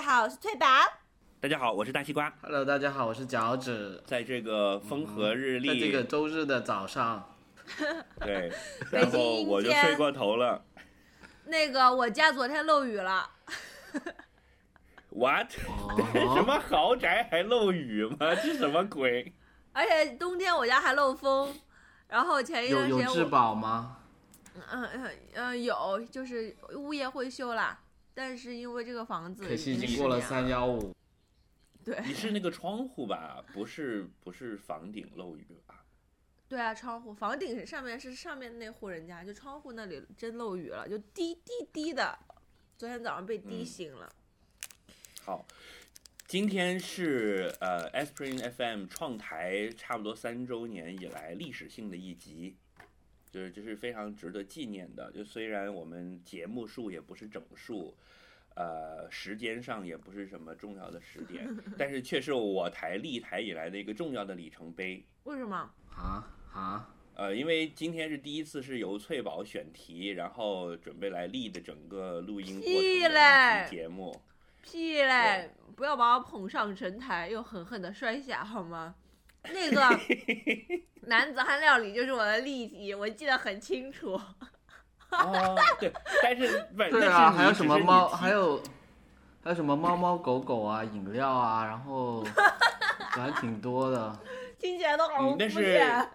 家好，我是翠宝。大家好，我是大西瓜。Hello，大家好，我是脚趾。在这个风和日丽，在这个周日的早上，对，然后我就睡过头了。那个我家昨天漏雨了，What？什么豪宅还漏雨吗？这什么鬼？而且冬天我家还漏风。然后前一有有质段时间有质，保吗？嗯嗯嗯有，就是物业会修啦，但是因为这个房子可惜已经经过了三幺五。对你是那个窗户吧？不是，不是房顶漏雨吧？对啊，窗户房顶上面是上面那户人家，就窗户那里真漏雨了，就滴滴滴的。昨天早上被滴嗯醒了。好，今天是呃 Aspirin FM 创台差不多三周年以来历史性的一集，就是这是非常值得纪念的。就虽然我们节目数也不是整数，呃，时间上也不是什么重要的时点，但是却是我台立台以来的一个重要的里程碑。为什么？啊啊！呃，因为今天是第一次是由翠宝选题，然后准备来立的整个录音过程的节目。屁嘞！不要把我捧上神台，又狠狠的摔下好吗？那个 男子汉料理就是我的例题，我记得很清楚。哦，对，但是不是对啊，还有什么猫？还有还有什么猫猫狗狗啊，饮料啊，然后 还挺多的。听起来都好嗯但是肤浅。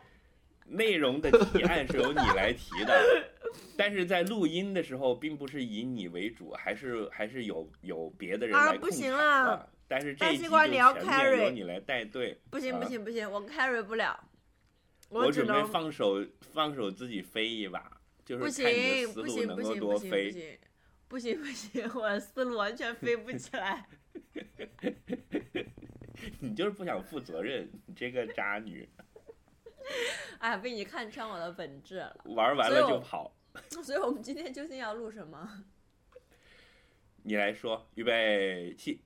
内容的提案是由你来提的，但是在录音的时候，并不是以你为主，还是还是有有别的人啊不来控场行了。但是这大一集就西瓜你要全面 carry 由你来带队。不行不啊行不行，我 carry 不了，我准备放手放手自己飞一把，就是看你的行不思路能够行不行不多飞。行不行不行不行，我的思路完全飞不起来。你就是不想负责任，你这个渣女，哎，被你看穿我的本质了。玩完了就跑。所以我们今天究竟要录什么？你来说，预备起。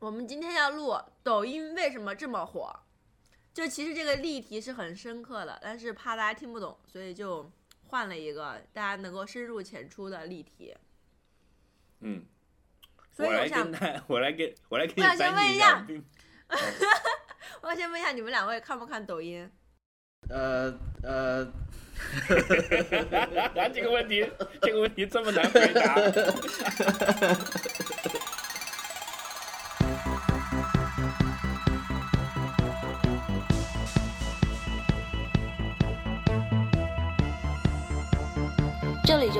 我们今天要录抖音为什么这么火？就其实这个例题是很深刻的，但是怕大家听不懂，所以就换了一个大家能够深入浅出的例题。嗯，所以我想我来给我来给你我想先问一下 我要先问一下你们两位看不看抖音？呃呃，这个问题，这个问题这么难回答。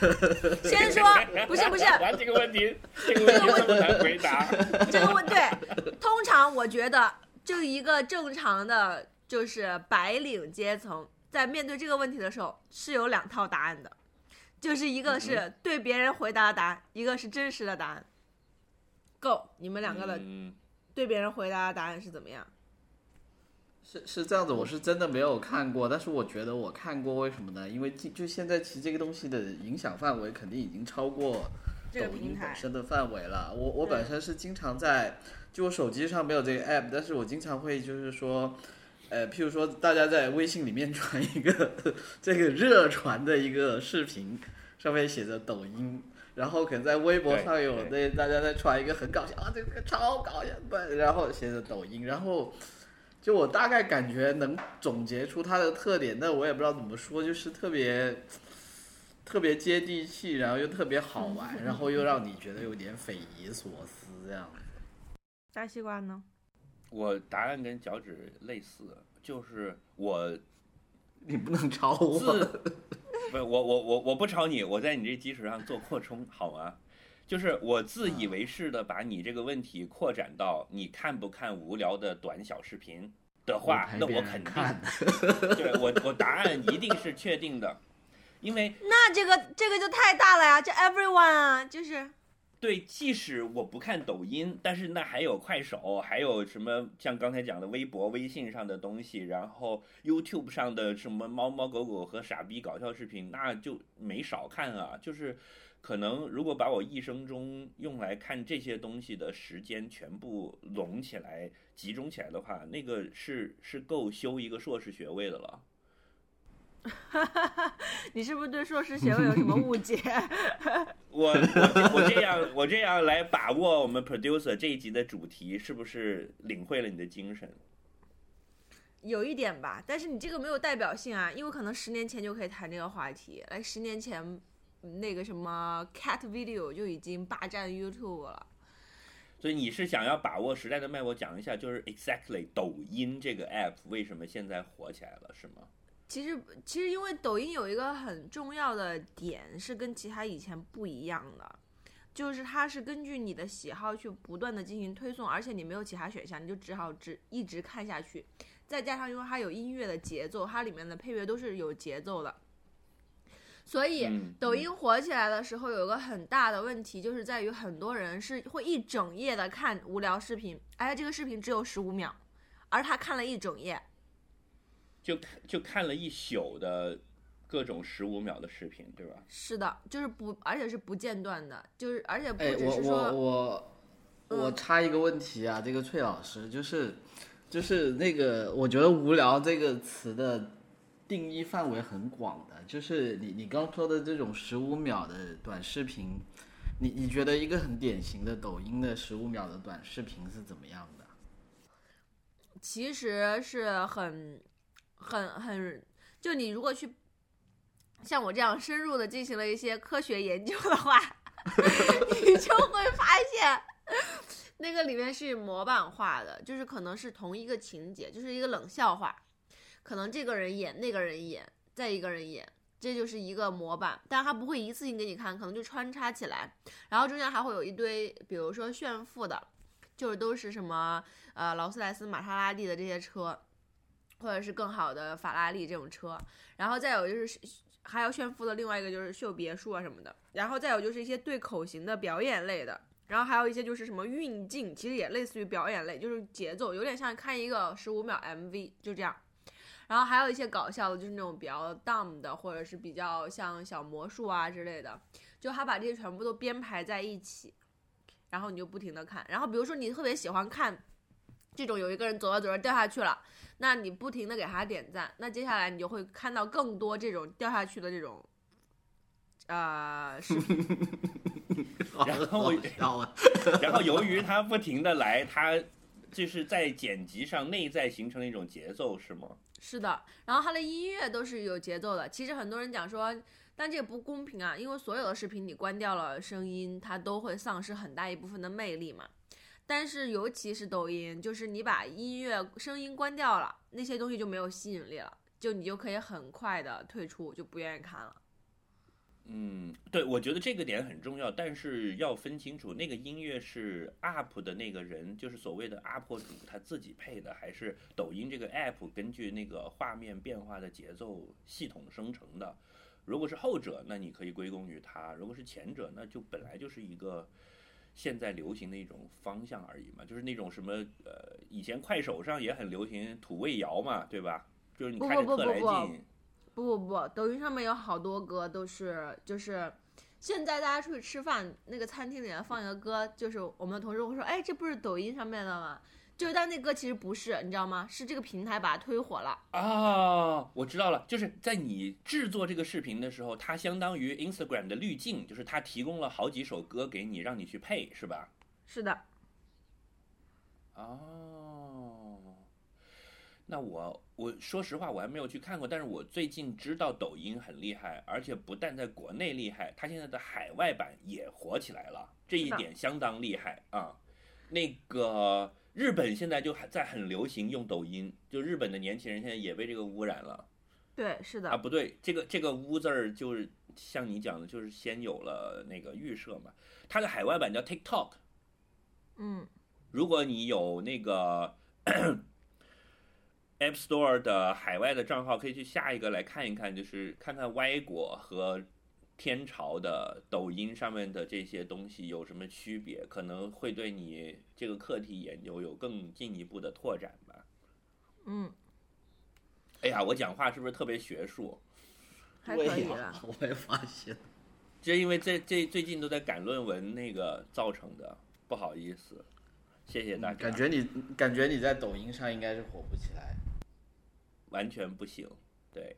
先说，不是不是，这个问题，这个问题这么难回答。这个问对，通常我觉得就一个正常的，就是白领阶层，在面对这个问题的时候是有两套答案的，就是一个是对别人回答的答案，一个是真实的答案。够，你们两个的嗯，对别人回答的答案是怎么样？是是这样子，我是真的没有看过，但是我觉得我看过，为什么呢？因为就就现在其实这个东西的影响范围肯定已经超过抖音本台，身的范围了。我我本身是经常在，就我手机上没有这个 app，但是我经常会就是说，呃，譬如说大家在微信里面 传一个这个热传的一个视频，上面写着抖音。然后可能在微博上有对那大家在传一个很搞笑啊，这个超搞笑的，然后写着抖音，然后就我大概感觉能总结出它的特点，但我也不知道怎么说，就是特别特别接地气，然后又特别好玩，然后又让你觉得有点匪夷所思这样子。大西瓜呢？我答案跟脚趾类似，就是我 你不能抄我，不是我我我我不抄你，我在你这基础上做扩充，好吗？就是我自以为是的把你这个问题扩展到你看不看无聊的短小视频，的话，那我肯定，对我我答案一定是确定的，因为 那这个这个就太大了呀，这 everyone 啊，就是对，即使我不看抖音，但是那还有快手，还有什么像刚才讲的微博、微信上的东西，然后 YouTube 上的什么猫猫狗狗和傻逼搞笑视频，那就没少看啊。就是可能如果把我一生中用来看这些东西的时间全部拢起来、集中起来的话，那个是是够修一个硕士学位的了。你是不是对硕士学位有什么误解？我我我这样我这样来把握我们 producer 这一集的主题，是不是领会了你的精神？有一点吧，但是你这个没有代表性啊，因为可能十年前就可以谈这个话题，来十年前嗯那个什么 cat video 就已经霸占 YouTube 了。所以你是想要把握时代的脉搏，讲一下就是 exactly 抖音这个 app 为什么现在火起来了，是吗？其实，其实因为抖音有一个很重要的点是跟其他以前不一样的，就是它是根据你的喜好去不断的进行推送，而且你没有其他选项，你就只好只一直看下去。再加上因为它有音乐的节奏，它里面的配乐都是有节奏的，所以嗯抖音火起来的时候有一个很大的问题，就是在于很多人是会一整夜的看无聊视频，哎，这个视频只有十五秒，而他看了一整夜。就就看了一宿的各种十五秒的视频，对吧？是的，就是不，而且是不间断的，就是而且不我我是说，我我嗯插一个问题啊，这个崔老师就是就是那个，我觉得“无聊”这个词的定义范围很广的，就是你你刚说的这种十五秒的短视频，你你觉得一个很典型的抖音的十五秒的短视频是怎么样的？其实是很很很，就你如果去像我这样深入的进行了一些科学研究的话，你就会发现。那个里面是模板化的，就是可能是同一个情节，就是一个冷笑话，可能这个人演，那个人演，再一个人演，这就是一个模板，但它不会一次性给你看，可能就穿插起来，然后中间还会有一堆，比如说炫富的，就是都是什么呃劳斯莱斯、玛莎拉蒂的这些车，或者是更好的法拉利这种车，然后再有就是还要炫富的另外一个就是秀别墅啊什么的，然后再有就是一些对口型的表演类的。然后还有一些就是什么运镜，其实也类似于表演类，就是节奏有点像看一个十五秒 MV，就这样。然后还有一些搞笑的，就是那种比较 dumb 的，或者是比较像小魔术啊之类的，就他把这些全部都编排在一起，然后你就不停的看。然后比如说你特别喜欢看这种有一个人走着走着掉下去了，那你不停的给他点赞，那接下来你就会看到更多这种掉下去的这种呃视频。然后好笑啊，然后由于他不停的来，他就是在剪辑上内在形成了一种节奏，是吗？是的，然后它的音乐都是有节奏的。其实很多人讲说，但这个不公平啊，因为所有的视频你关掉了声音，它都会丧失很大一部分的魅力嘛。但是尤其是抖音，就是你把音乐声音关掉了，那些东西就没有吸引力了，就你就可以很快的退出，就不愿意看了。嗯，对，我觉得这个点很重要，但是要分清楚，那个音乐是 UP 的那个人，就是所谓的 UP 主他自己配的，还是抖音这个 APP 根据那个画面变化的节奏系统生成的？如果是后者，那你可以归功于他；如果是前者，那就本来就是一个现在流行的一种方向而已嘛，就是那种什么呃，以前快手上也很流行土味谣嘛，对吧？就是你不看着特来不不不不劲。不不不，抖音上面有好多歌都是就是。现在大家出去吃饭，那个餐厅里面放一个歌，就是我们的同事会说：“哎，这不是抖音上面的吗？”就是，但那歌其实不是，你知道吗？是这个平台把它推火了。啊，我知道了，就是在你制作这个视频的时候，它相当于 Instagram 的滤镜，就是它提供了好几首歌给你，让你去配，是吧？是的，哦，那我我说实话，我还没有去看过，但是我最近知道抖音很厉害，而且不但在国内厉害，它现在的海外版也火起来了，这一点相当厉害啊。那个日本现在就还在很流行用抖音，就日本的年轻人现在也被这个污染了。对，是的，啊，不对，这个这个“污”字儿就是像你讲的，就是先有了那个预设嘛。它的海外版叫 TikTok，嗯，如果你有那个 App Store 的海外的账号可以去下一个来看一看，就是看看歪果和天朝的抖音上面的这些东西有什么区别，可能会对你这个课题研究有更进一步的拓展吧。嗯，哎呀，我讲话是不是特别学术？还可以了。我也发现。这因为这这最近都在赶论文那个造成的，不好意思，谢谢大家。感觉你感觉你在抖音上应该是火不起来。完全不行，对。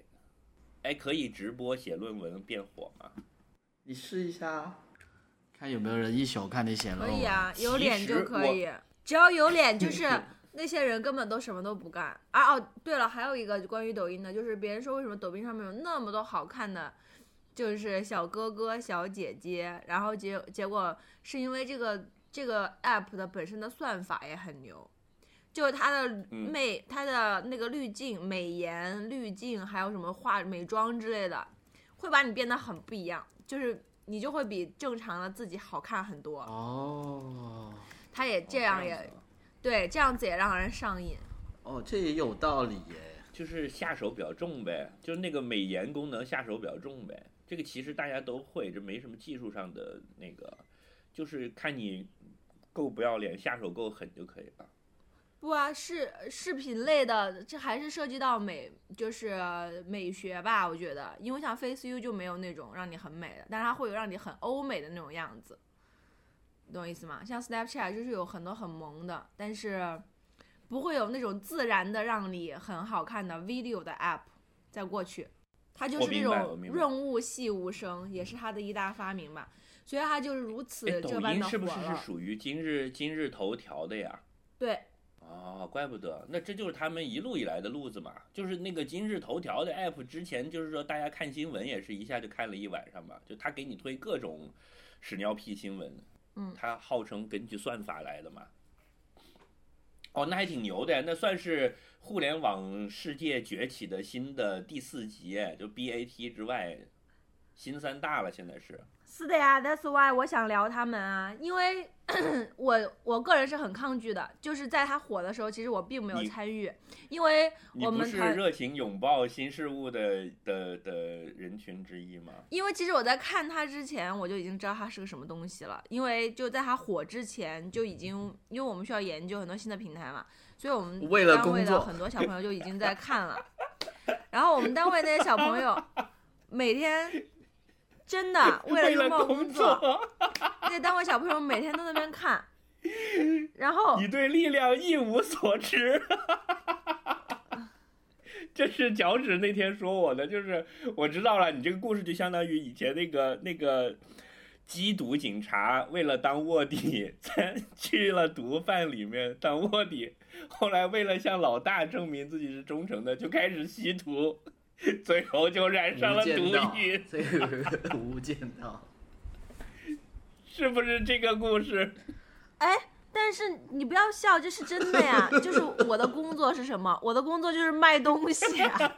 哎，可以直播写论文变火吗？你试一下啊，看有没有人一宿看你写论文。可以啊，有脸就可以，只要有脸，就 是那些人根本都什么都不干。啊哦，对了，还有一个关于抖音的，就是别人说为什么抖音上面有那么多好看的，就是小哥哥、小姐姐，然后结结果是因为这个这个 app 的本身的算法也很牛。就是它的嗯美，它的那个滤镜、美颜滤镜，还有什么化美妆之类的，会把你变得很不一样，就是你就会比正常的自己好看很多。哦它也这样也、对，这样子也让人上瘾。哦，这也有道理耶。就是下手比较重呗，就是那个美颜功能下手比较重呗。这个其实大家都会，这没什么技术上的那个，就是看你够不要脸，下手够狠就可以了。不啊，视视频类的，这还是涉及到美，就是美学吧，我觉得，因为像 Face U 就没有那种让你很美的，但是它会有让你很欧美的那种样子，你懂我意思吗？像 Snapchat 就是有很多很萌的，但是不会有那种自然的让你很好看的 video 的 app 在过去，它就是那种润物细无声，也是它的一大发明吧，所以它就是如此这般的火音是不是是。属于今日今日头条的呀？对，哦，怪不得，那这就是他们一路以来的路子嘛。就是那个今日头条的 app 之前，就是说大家看新闻也是一下就看了一晚上嘛，就他给你推各种屎尿屁新闻，嗯他号称根据算法来的嘛。哦，那还挺牛的呀，那算是互联网世界崛起的新的第四级，就 BAT 之外，新三大了，现在是。是的呀，That's why 我想聊他们啊，因为 我我个人是很抗拒的，就是在他火的时候，其实我并没有参与，因为我们是，热情拥抱新事物的的的人群之一吗？因为其实我在看他之前，我就已经知道他是个什么东西了，因为就在他火之前就已经，因为我们需要研究很多新的平台嘛，所以我们为了单位工作的很多小朋友就已经在看了，然后我们单位那些小朋友每天真的为了工工作，那些单位小朋友每天都在那边看，然后你对力量一无所知。这是脚趾那天说我的，就是我知道了，你这个故事就相当于以前那个那个缉毒警察为了当卧底，在去了毒贩里面当卧底，后来为了向老大证明自己是忠诚的，就开始吸毒，最后就染上了毒瘾，，这个无间道。是不是这个故事？哎，但是你不要笑，这是真的呀。就是我的工作是什么？我的工作就是卖东西啊。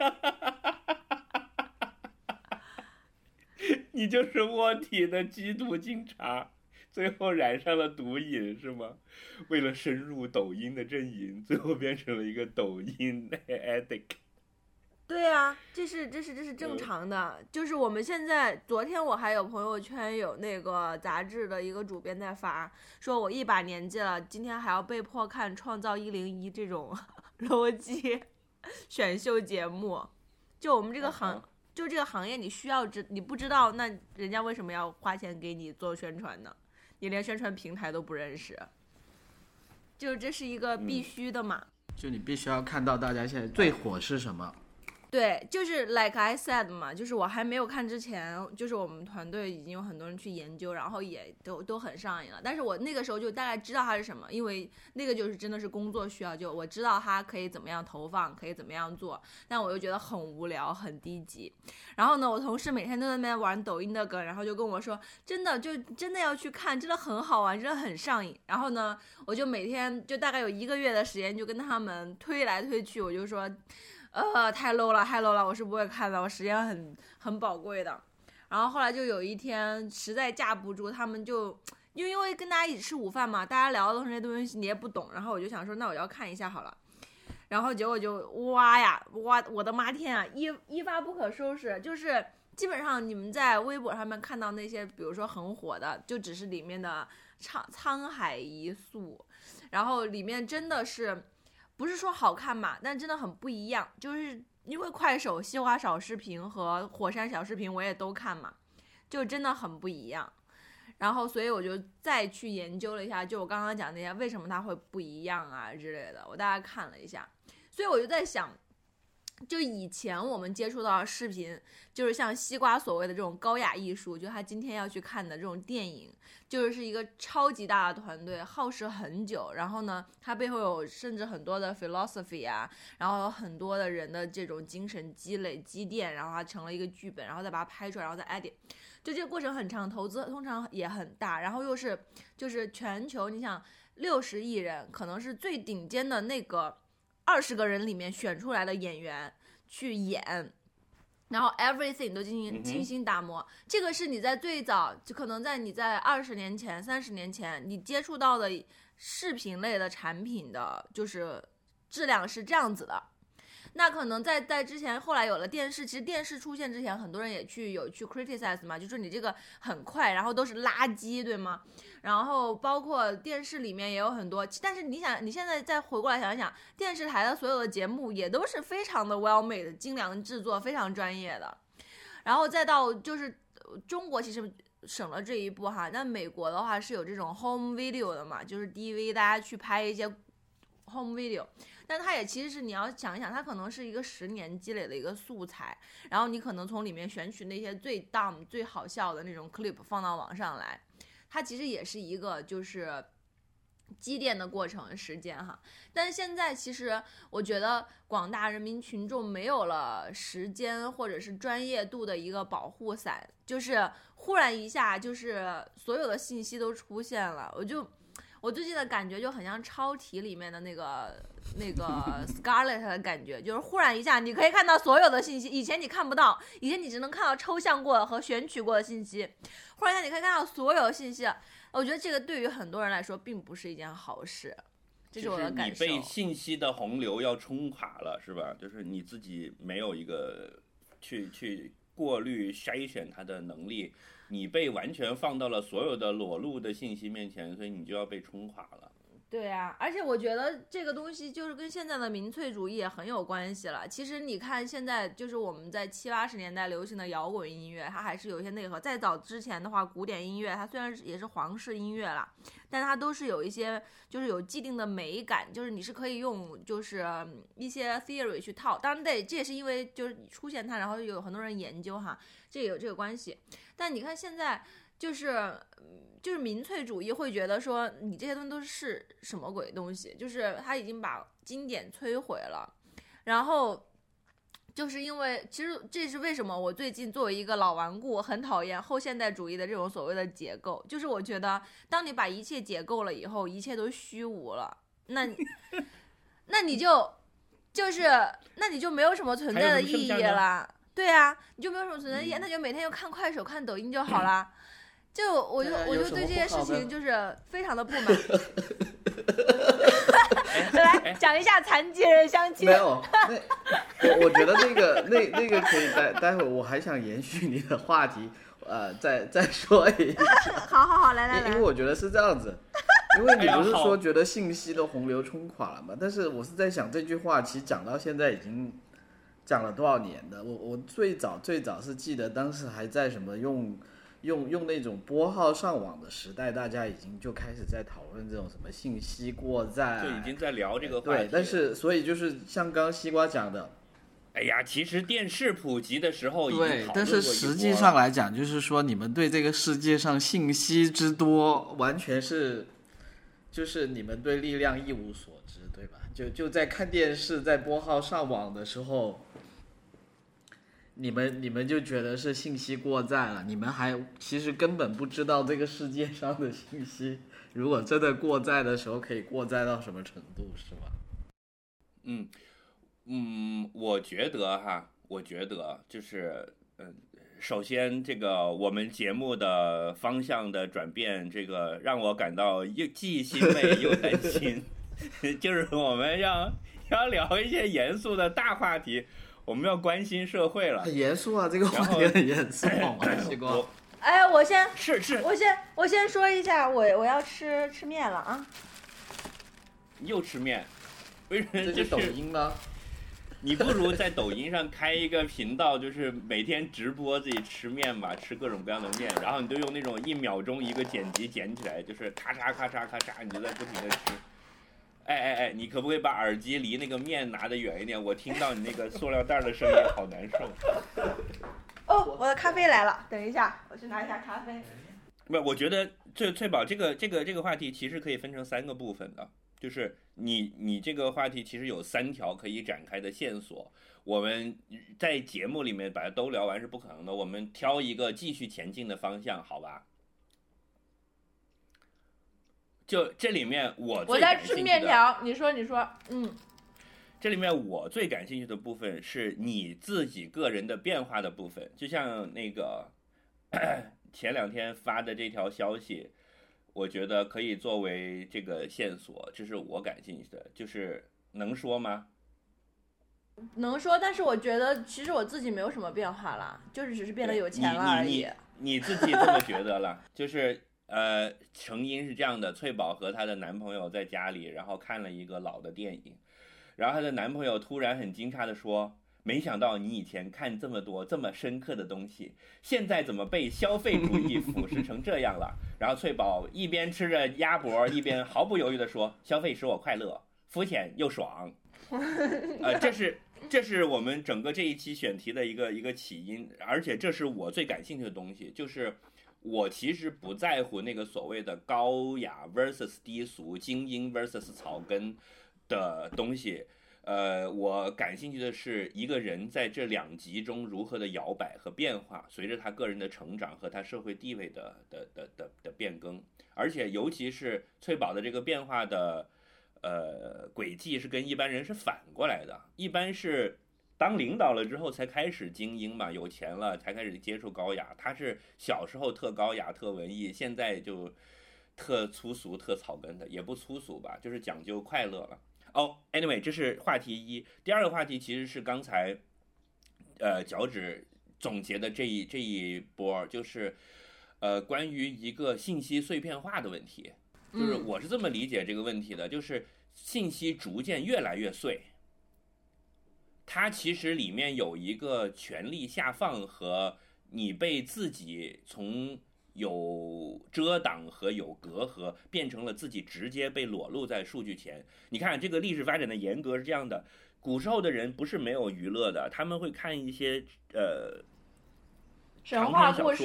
你就是卧底的缉毒警察，最后染上了毒瘾是吗？为了深入抖音的阵营，最后变成了一个抖音 addict。对啊，这是这是这是正嗯常的。就是我们现在，昨天我还有朋友圈有那个杂志的一个主编在发，说我一把年纪了，今天还要被迫看《创造一零一》这种 逻辑选秀节目。就我们这个行，嗯就这个行业，你需要知，你不知道，那人家为什么要花钱给你做宣传呢？你连宣传平台都不认识，就这是一个必嗯须的嘛。就你必须要看到大家现在最火是什么。对，就是 like I said 嘛，就是我还没有看之前，就是我们团队已经有很多人去研究，然后也都都很上瘾了。但是我那个时候就大概知道它是什么，因为那个就是真的是工作需要，就我知道它可以怎么样投放，可以怎么样做，但我又觉得很无聊，很低级。然后呢，我同事每天都在那边玩抖音的梗，然后就跟我说，真的就真的要去看，真的很好玩，真的很上瘾。然后呢，我就每天就大概有一个月的时间，就跟他们推来推去，我就说。呃，太 low 了，太 low 了，我是不会看的，我时间很很宝贵的。然后后来就有一天实在架不住，他们就因为因为跟大家一起吃午饭嘛，大家聊的东西那东西你也不懂，然后我就想说，那我要看一下好了。然后结果就哇呀哇，我的妈天啊，一一发不可收拾，就是基本上你们在微博上面看到那些，比如说很火的，就只是里面的沧沧海一粟，然后里面真的是不是说好看嘛，但真的很不一样，就是因为快手西瓜小视频和火山小视频我也都看嘛，就真的很不一样。然后，所以我就再去研究了一下，就我刚刚讲那些为什么它会不一样啊之类的，我大概看了一下，所以我就在想，就以前我们接触到视频，就是像西瓜所谓的这种高雅艺术，就他今天要去看的这种电影，就是一个超级大的团队，耗时很久，然后呢，它背后有甚至很多的 philosophy 啊，然后有很多的人的这种精神积累积淀，然后它成了一个剧本，然后再把它拍出来，然后再 edit。就这个过程很长，投资通常也很大，然后又是就是全球，你想六十亿人，可能是最顶尖的那个二十个人里面选出来的演员去演，然后 everything 都进行精心打磨。这个是你在最早就可能在你在二十年前、三十年前你接触到的视频类的产品的就是质量是这样子的。那可能在在之前，后来有了电视，其实电视出现之前，很多人也去有去 criticize 嘛，就说你这个很快，然后都是垃圾，对吗？然后包括电视里面也有很多，但是你想，你现在再回过来想一想，电视台的所有的节目也都是非常的 well made，精良制作，非常专业的。然后再到就是中国其实省了这一步哈，那美国的话是有这种 home video 的嘛，就是 DV 大家去拍一些 home video。但它也其实是你要想一想，它可能是一个十年积累的一个素材，然后你可能从里面选取那些最 dumb 最好笑的那种 clip 放到网上来，它其实也是一个就是积淀的过程时间哈。但是现在其实我觉得广大人民群众没有了时间或者是专业度的一个保护伞，就是忽然一下就是所有的信息都出现了，我就。我最近的感觉就很像超体里面的那个那个 Scarlet 的感觉，就是忽然一下你可以看到所有的信息，以前你看不到，以前你只能看到抽象过和选取过的信息，忽然一下你可以看到所有的信息。我觉得这个对于很多人来说并不是一件好事，这是我的感受。你被信息的洪流要冲垮了，是吧？就是你自己没有一个去去过滤筛选它的能力。你被完全放到了所有的裸露的信息面前，所以你就要被冲垮了。对啊，而且我觉得这个东西就是跟现在的民粹主义也很有关系了。其实你看，现在就是我们在七八十年代流行的摇滚音乐，它还是有一些内核。再早之前的话，古典音乐它虽然也是皇室音乐啦，但它都是有一些就是有既定的美感，就是你是可以用就是一些 theory 去套。当然，对，这也是因为就是出现它，然后有很多人研究哈，这也有这个关系。但你看现在就是。就是民粹主义会觉得说你这些东西都是什么鬼东西，就是他已经把经典摧毁了。然后就是因为其实这是为什么我最近作为一个老顽固很讨厌后现代主义的这种所谓的结构，就是我觉得当你把一切解构了以后，一切都虚无了，那 那你就就是那你就没有什么存在的意义了。对啊，你就没有什么存在意义，那就每天就看快手、看抖音就好了。就我就我就对这件事情就是非常的不满。来讲一下残疾人相亲。没有，那我我觉得那个那那个可以待待会儿，我还想延续你的话题，呃，再再说一下。好好好，来来来。因为我觉得是这样子，因为你不是说觉得信息的洪流冲垮了嘛？但是我是在想这句话，其实讲到现在已经讲了多少年的？我我最早最早是记得当时还在什么用。用用那种拨号上网的时代，大家已经就开始在讨论这种什么信息过载，就已经在聊这个话题。对，但是所以就是像刚西瓜讲的，哎呀，其实电视普及的时候，对，但是实际上来讲，就是说你们对这个世界上信息之多，完全是，就是你们对力量一无所知，对吧？就就在看电视，在拨号上网的时候。你们你们就觉得是信息过载了？你们还其实根本不知道这个世界上的信息，如果真的过载的时候，可以过载到什么程度，是吧？嗯嗯，我觉得哈，我觉得就是嗯，首先这个我们节目的方向的转变，这个让我感到又既欣慰又担心。就是我们要 要聊一些严肃的大话题，我们要关心社会了。很严肃啊，这个话然后题很严肃？西瓜我，哎，我先是是我先我先说一下，我我要吃吃面了啊！又吃面，为什么这就是抖音吗？你不如在抖音上开一个频道，就是每天直播自己吃面吧，吃各种各样的面，然后你就用那种一秒钟一个剪辑剪起来，就是咔嚓咔嚓咔嚓，你就在不停的吃。哎哎哎，你可不可以把耳机离那个面拿得远一点？我听到你那个塑料袋的声音，好难受。哦，我的咖啡来了，等一下，我去拿一下咖啡。不，我觉得翠翠宝这个这个这个话题其实可以分成三个部分的，就是你你这个话题其实有三条可以展开的线索，我们在节目里面把它都聊完是不可能的，我们挑一个继续前进的方向，好吧？就这里面我我在吃面条，你说你说，嗯，这里面我最感兴趣的部分是你自己个人的变化的部分，就像那个 前两天发的这条消息，我觉得可以作为这个线索，这是我感兴趣的，就是能说吗？能说，但是我觉得其实我自己没有什么变化啦，就是只是变得有钱了而已。你自己这么觉得了？就是呃，成因是这样的：翠宝和她的男朋友在家里，然后看了一个老的电影，然后她的男朋友突然很惊诧地说：“没想到你以前看这么多这么深刻的东西，现在怎么被消费主义 腐蚀成这样了？”然后翠宝一边吃着鸭脖，一边毫不犹豫地说：“消费使我快乐，肤浅又爽。”呃，这是这是我们整个这一期选题的一个一个起因，而且这是我最感兴趣的东西，就是我其实不在乎那个所谓的高雅 versus 低俗、精英 versus 草根的东西。呃，我感兴趣的是一个人在这两极中如何的摇摆和变化，随着他个人的成长和他社会地位的的的的的变更，而且尤其是翠宝的这个变化的。呃，轨迹是跟一般人是反过来的，一般是当领导了之后才开始精英嘛，有钱了才开始接触高雅。他是小时候特高雅、特文艺，现在就特粗俗、特草根的，也不粗俗吧，就是讲究快乐了。哦，anyway，这是话题一。第二个话题其实是刚才呃脚趾总结的这一这一波，就是呃关于一个信息碎片化的问题。就是我是这么理解这个问题的，就是信息逐渐越来越碎，它其实里面有一个权力下放和你被自己从有遮挡和有隔阂变成了自己直接被裸露在数据前。你看这个历史发展的严格是这样的，古时候的人不是没有娱乐的，他们会看一些呃神话故事，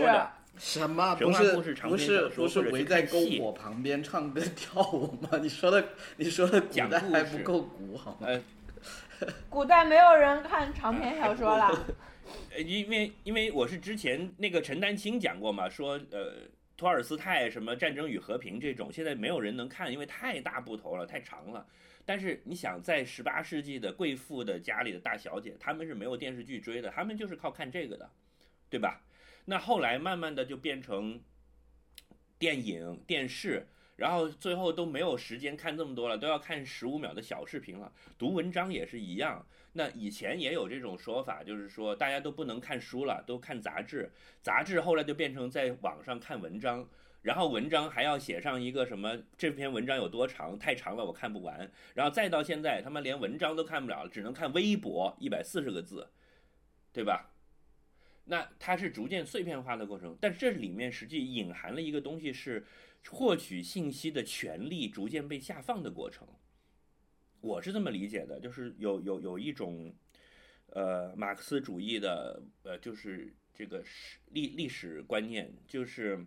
什么？神不是话故事长不是篇小说不是或者围在篝火旁边唱歌 跳舞吗？你说的你说的古代讲故事还不够古好吗？呃 古代没有人看长篇小说了。呃，因为因为我是之前那个陈丹青讲过嘛，说呃托尔斯泰什么《战争与和平》这种，现在没有人能看，因为太大部头了，太长了。但是你想，在十八世纪的贵妇的家里的大小姐，她们是没有电视剧追的，她们就是靠看这个的，对吧？那后来慢慢的就变成电影、电视，然后最后都没有时间看这么多了，都要看十五秒的小视频了。读文章也是一样。那以前也有这种说法，就是说大家都不能看书了，都看杂志。杂志后来就变成在网上看文章，然后文章还要写上一个什么这篇文章有多长，太长了我看不完。然后再到现在，他们连文章都看不了，只能看微博，一百四十个字，对吧？那它是逐渐碎片化的过程，但这里面实际隐含了一个东西，是获取信息的权利逐渐被下放的过程。我是这么理解的，就是有有有一种，呃，马克思主义的，呃，就是这个史历历史观念，就是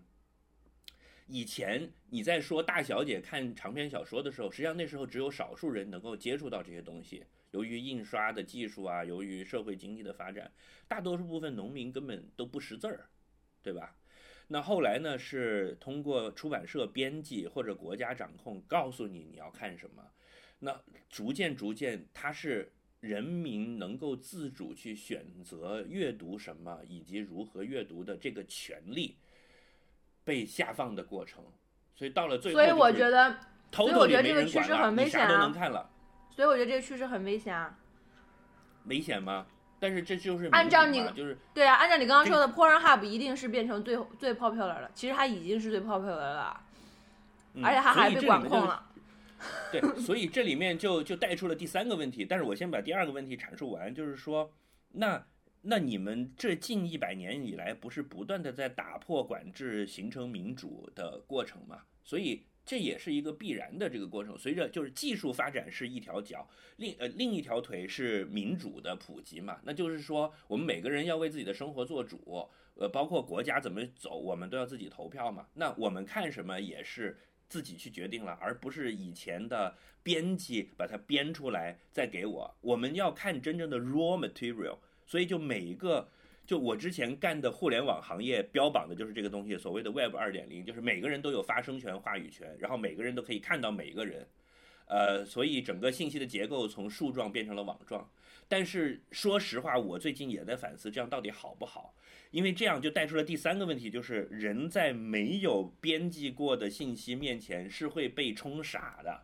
以前你在说大小姐看长篇小说的时候，实际上那时候只有少数人能够接触到这些东西。由于印刷的技术啊，由于社会经济的发展，大多数部分农民根本都不识字儿，对吧？那后来呢，是通过出版社编辑或者国家掌控，告诉你你要看什么。那逐渐逐渐，它是人民能够自主去选择阅读什么以及如何阅读的这个权利被下放的过程。所以到了最后、所以我觉得，得，所以我觉得这个趋势很危险啊能看了，所以我觉得这个趋势很危险啊。危险吗？但是这就是民按照你就是对啊，按照你刚刚说的，Pornhub 一定是变成最最 popular 了，其实它已经是最 popular 了，嗯而且它还被管控了。对，所以这里面就就带出了第三个问题，但是我先把第二个问题阐述完，就是说，那那你们这近一百年以来，不是不断的在打破管制，形成民主的过程吗？所以这也是一个必然的这个过程。随着就是技术发展是一条脚，另呃另一条腿是民主的普及嘛，那就是说我们每个人要为自己的生活做主，呃，包括国家怎么走，我们都要自己投票嘛。那我们看什么也是自己去决定了，而不是以前的编辑把它编出来再给我。我们要看真正的 raw material，所以就每一个。就我之前干的互联网行业标榜的就是这个东西，所谓的 Web 二点零，就是每个人都有发声权、话语权，然后每个人都可以看到每一个人，呃，所以整个信息的结构从树状变成了网状。但是说实话，我最近也在反思，这样到底好不好？因为这样就带出了第三个问题，就是人在没有编辑过的信息面前是会被冲傻的。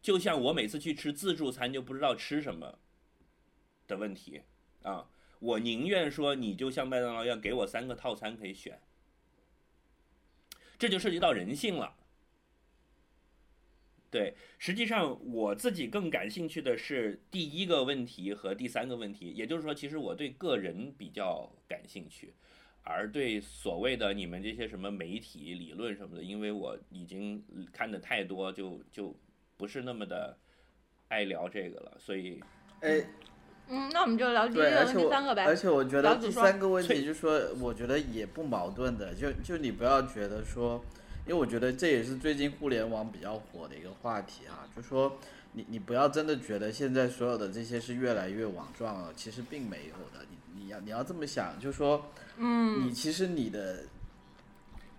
就像我每次去吃自助餐就不知道吃什么的问题啊，我宁愿说你就像麦当劳一样给我三个套餐可以选，这就涉及到人性了。对，实际上我自己更感兴趣的是第一个问题和第三个问题，也就是说，其实我对个人比较感兴趣，而对所谓的你们这些什么媒体理论什么的，因为我已经看的太多，就就不是那么的爱聊这个了，所以哎，嗯，那我们就聊第一，个第三个呗。而且我觉得第三个问题就是说，我觉得也不矛盾的，就就你不要觉得说，因为我觉得这也是最近互联网比较火的一个话题啊，就说你你不要真的觉得现在所有的这些是越来越网状了，其实并没有的，你你要你要这么想，就说，嗯，你其实你的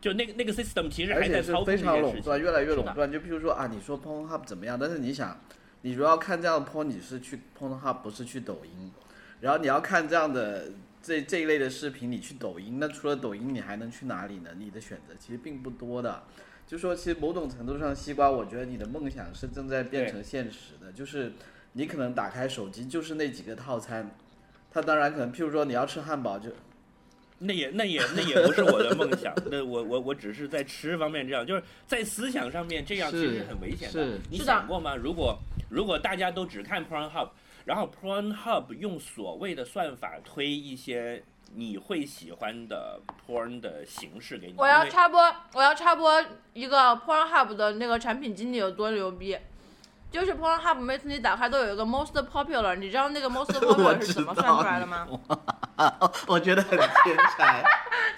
就那个那个 system 其实而还在操控且是非。常垄断，越来越垄断。就譬如说啊，你说 Pornhub 怎么样？但是你想，你如果要看这样的 Porn，你是去 Pornhub，不是去抖音。然后你要看这样的这这一类的视频，你去抖音，那除了抖音，你还能去哪里呢？你的选择其实并不多的。就说其实某种程度上，西瓜，我觉得你的梦想是正在变成现实的，就是你可能打开手机就是那几个套餐。它当然可能，譬如说你要吃汉堡就，那也那也那也不是我的梦想，那我我我只是在吃方面这样，就是在思想上面这样其实很危险的是。你想过吗？如果如果大家都只看 Pornhub，然后 Pornhub 用所谓的算法推一些你会喜欢的 porn 的形式给你，我要插播，我要插播一个 Pornhub 的那个产品经理有多牛逼。就是 Pornhub 每次你打开都有一个 most popular，你知道那个 most popular 是怎么算出来的吗？我觉得很天才。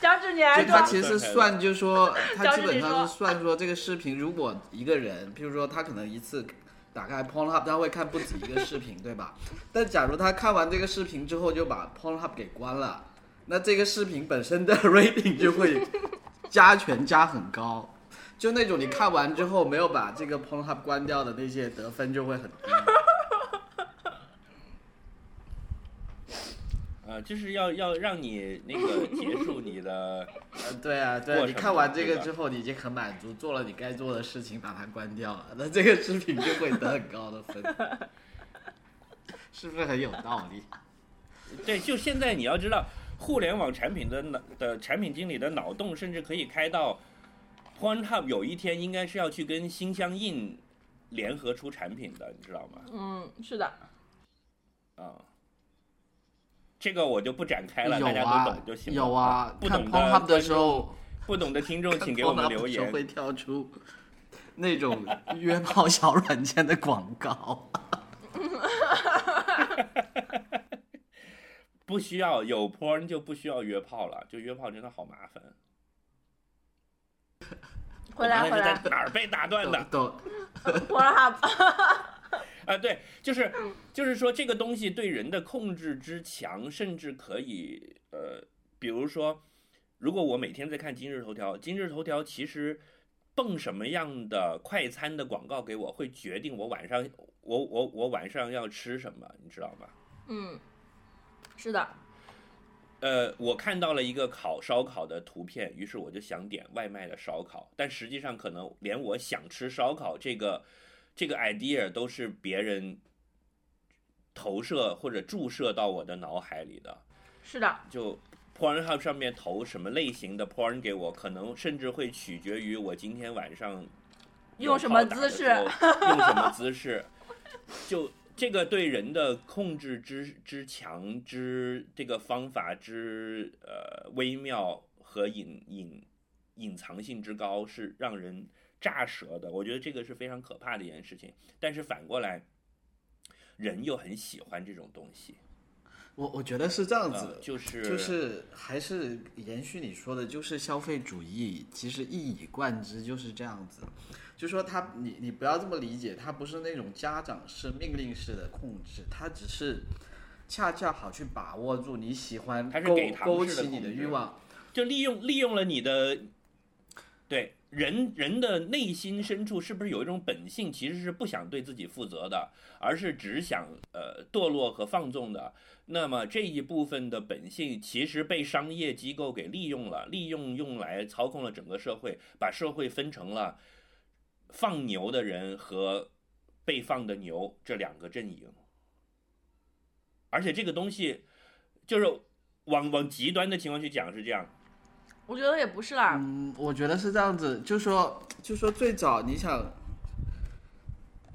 小指你来就他，其实算，就是说，他基本上是算说这个视频，如果一个人，譬如说他可能一次打开 Pornhub，他会看不止一个视频，对吧？但假如他看完这个视频之后就把 Pornhub 给关了，那这个视频本身的 rating 就会加权加很高。就那种你看完之后没有把这个 Pornhub 关掉的那些得分就会很低。呃，就是要要让你那个结束你的，呃，对啊，对啊，你看完这个之后，你已经很满足，做了你该做的事情，把它关掉了，那这个视频就会得很高的分，是不是很有道理？对，就现在你要知道，互联网产品的脑的产品经理的脑洞甚至可以开到，Pornhub 有一天应该是要去跟心相印联合出产品的，你知道吗？嗯，是的，啊、这个我就不展开了，有大家都啊懂就行了。有啊，看不懂 Pornhub 的时候，不懂的听众 请给看我们留言。的时候会跳出那种约炮小软件的广告。不需要有 porn 就不需要约炮了，就约炮真的好麻烦。回来回来哪儿被打断的？都，Pornhub，啊，对，就是就是说这个东西对人的控制之强，甚至可以呃，比如说，如果我每天在看今日头条，今日头条其实蹦什么样的快餐的广告给我，会决定我晚上我我我晚上要吃什么，你知道吗？嗯，是的，呃，我看到了一个烤烧烤的图片，于是我就想点外卖的烧烤，但实际上可能连我想吃烧烤这个这个 idea 都是别人投射或者注射到我的脑海里的。是的，就 Pornhub 上面投什么类型的 porn 给我，可能甚至会取决于我今天晚上用什么姿势用什么姿势，就这个对人的控制之之强之这个方法之呃微妙和隐隐隐藏性之高，是让人炸舌的。我觉得这个是非常可怕的一件事情。但是反过来，人又很喜欢这种东西，我我觉得是这样子呃，就是就是还是延续你说的，就是消费主义其实一以贯之就是这样子。就说他，你你不要这么理解，他不是那种家长式、命令式的控制，他只是恰恰好去把握住你喜欢勾它是给糖勾起你的欲望。就利用利用了你的，对人人的内心深处是不是有一种本性，其实是不想对自己负责的，而是只想呃堕落和放纵的。那么这一部分的本性其实被商业机构给利用了，利用用来操控了整个社会，把社会分成了放牛的人和被放的牛这两个阵营。而且这个东西就是往往极端的情况去讲是这样。我觉得也不是啦，嗯，我觉得是这样子，就说就说最早你想，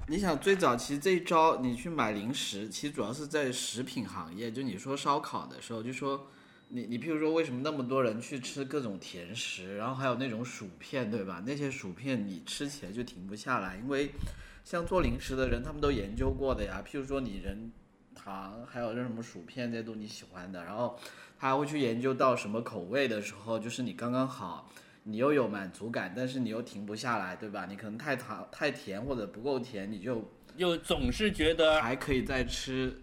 你想最早其实这一招你去买零食，其实主要是在食品行业，就你说烧烤的时候，就说你你譬如说为什么那么多人去吃各种甜食，然后还有那种薯片，对吧？那些薯片你吃起来就停不下来，因为像做零食的人他们都研究过的呀，譬如说你人糖还有那什么薯片这些都你喜欢的，然后他还会去研究到什么口味的时候，就是你刚刚好，你又有满足感，但是你又停不下来，对吧？你可能太糖、太甜或者不够甜，你就又总是觉得还可以再吃。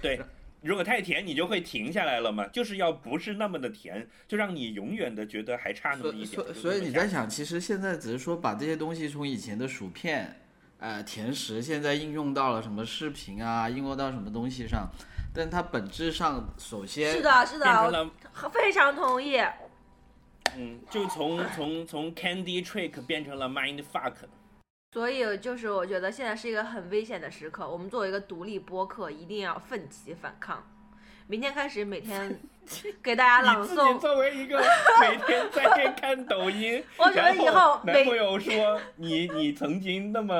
对，如果太甜，你就会停下来了嘛。就是要不是那么的甜，就让你永远的觉得还差那么一点。所以你在想，其实现在只是说把这些东西从以前的薯片、呃甜食，现在应用到了什么视频啊，应用到什么东西上，但它本质上首先是的，是的，变成了我非常同意。嗯，就从从从 Candy Trick 变成了 Mind Fuck。所以就是我觉得现在是一个很危险的时刻，我们作为一个独立播客，一定要奋起反抗。明天开始每天 给大家朗诵，作为一个 每天在线看抖音，我觉得以后每男朋友说你 你曾经那么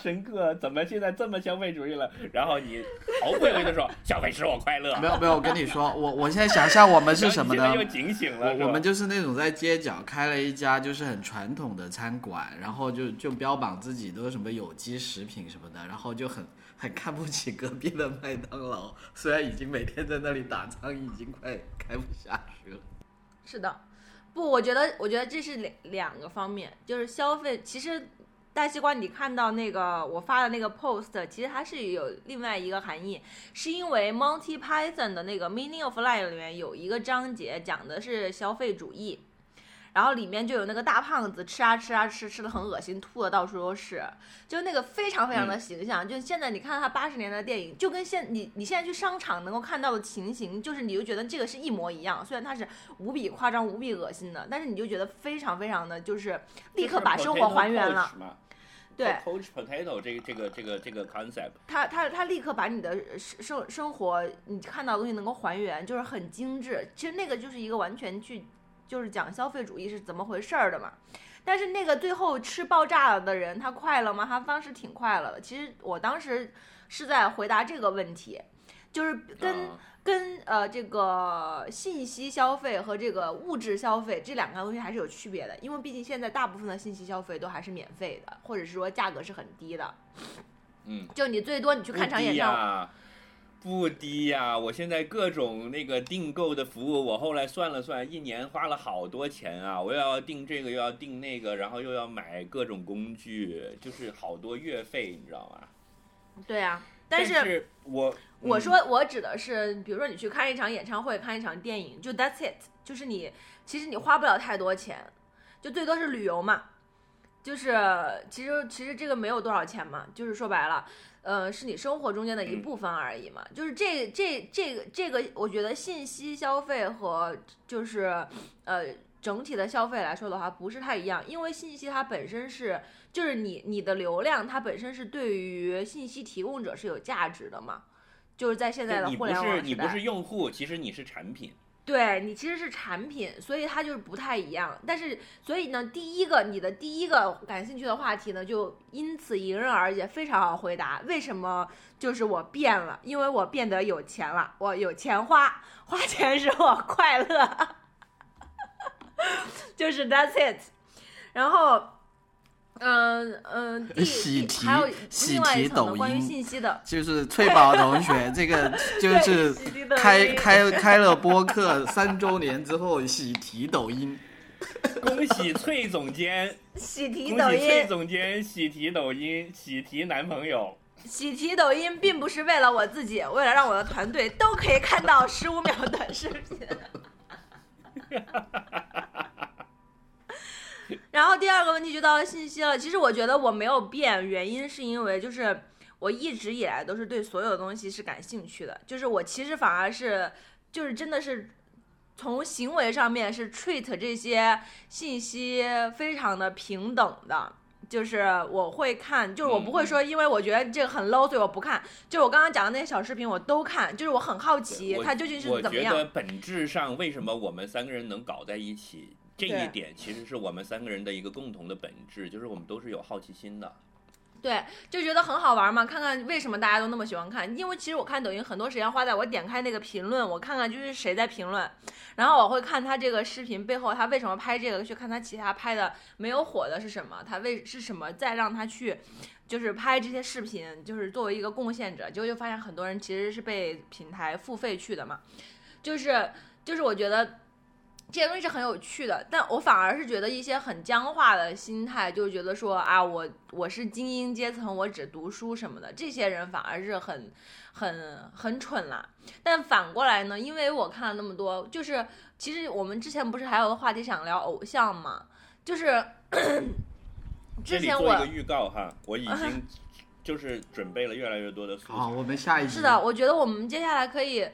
深刻，怎么现在这么消费主义了？然后你毫不犹豫的说消费使我快乐。没有没有，我跟你说，我我现在想象我们是什么呢又警醒了，我我们就是那种在街角开了一家就是很传统的餐馆，然后就就标榜自己都是什么有机食品什么的，然后就很很看不起隔壁的麦当劳，虽然已经每天在那里打苍蝇，已经快开不下去了。是的，不，我觉得，我觉得这是两两个方面，就是消费。其实大西瓜，你看到那个我发的那个 post，其实它是有另外一个含义，是因为 Monty Python 的那个 Meaning of Life 里面有一个章节讲的是消费主义。然后里面就有那个大胖子吃啊吃啊吃，吃的很恶心，吐的到处都是，就那个非常非常的形象。就现在你看他八十年代的电影，就跟现你你现在去商场能够看到的情形，就是你就觉得这个是一模一样。虽然它是无比夸张、无比恶心的，但是你就觉得非常非常的就是立刻把生活还原了。对 Coach potato 这个这个这个这个 concept，他他他立刻把你的生生生活你看到的东西能够还原，就是很精致。其实那个就是一个完全去就是讲消费主义是怎么回事儿的嘛。但是那个最后吃爆炸了的人，他快乐吗？他当时挺快乐的。其实我当时是在回答这个问题，就是跟、啊跟呃这个信息消费和这个物质消费这两个东西还是有区别的，因为毕竟现在大部分的信息消费都还是免费的，或者是说价格是很低的。嗯，就你最多你去看场演唱会，呀，不低呀！我现在各种那个订购的服务，我后来算了算，一年花了好多钱啊！我又要订这个，又要订那个，然后又要买各种工具，就是好多月费，你知道吗？对啊，但但是我嗯我说我指的是，比如说你去看一场演唱会，看一场电影，就 that's it，就是你其实你花不了太多钱，就最多是旅游嘛，就是其实其实这个没有多少钱嘛，就是说白了，呃，是你生活中间的一部分而已嘛。就是这这这个这个，我觉得信息消费和就是呃整体的消费来说的话，不是太一样，因为信息它本身是就是你你的流量，它本身是对于信息提供者是有价值的嘛。就是在现在的互联网你不，是你不是用户，其实你是产品。对你其实是产品，所以它就是不太一样。但是，所以呢，第一个你的第一个感兴趣的话题呢，就因此迎刃而解，非常好回答。为什么？就是我变了，因为我变得有钱了，我有钱花，花钱使我快乐，就是 that's it。然后，嗯嗯，第 喜提还有喜另外一提抖层关于音信息的，就是翠宝同学，这个 就是开开开了播客三周年之后喜提抖音，恭喜翠总监，喜提抖恭喜翠，总监喜提抖音，喜提男朋友。喜提抖音并不是为了我自己，为了让我的团队都可以看到十五秒短视频。然后第二个问题就到了信息了。其实我觉得我没有变，原因是因为就是我一直以来都是对所有东西是感兴趣的，就是我其实反而是就是真的是从行为上面是 treat 这些信息非常的平等的。就是我会看，就是我不会说，因为我觉得这个很 low，所以我不看。就是我刚刚讲的那些小视频，我都看，就是我很好奇我它究竟是怎么我觉得样。本质上，为什么我们三个人能搞在一起，这一点其实是我们三个人的一个共同的本质，就是我们都是有好奇心的。对，就觉得很好玩嘛，看看为什么大家都那么喜欢看。因为其实我看抖音很多时间花在我点开那个评论，我看看就是谁在评论，然后我会看他这个视频背后他为什么拍这个，去看他其他拍的没有火的是什么，他为是什么再让他去。就是拍这些视频，就是作为一个贡献者，结果就发现很多人其实是被平台付费去的嘛，就是就是我觉得这些东西是很有趣的，但我反而是觉得一些很僵化的心态，就觉得说啊，我我是精英阶层，我只读书什么的，这些人反而是很很很蠢啦。但反过来呢，因为我看了那么多，就是其实我们之前不是还有个话题想聊偶像嘛，就是这 之前我里做一个预告哈，我已经 就是准备了越来越多的素材好，材。我们下一集是的，我觉得我们接下来可以，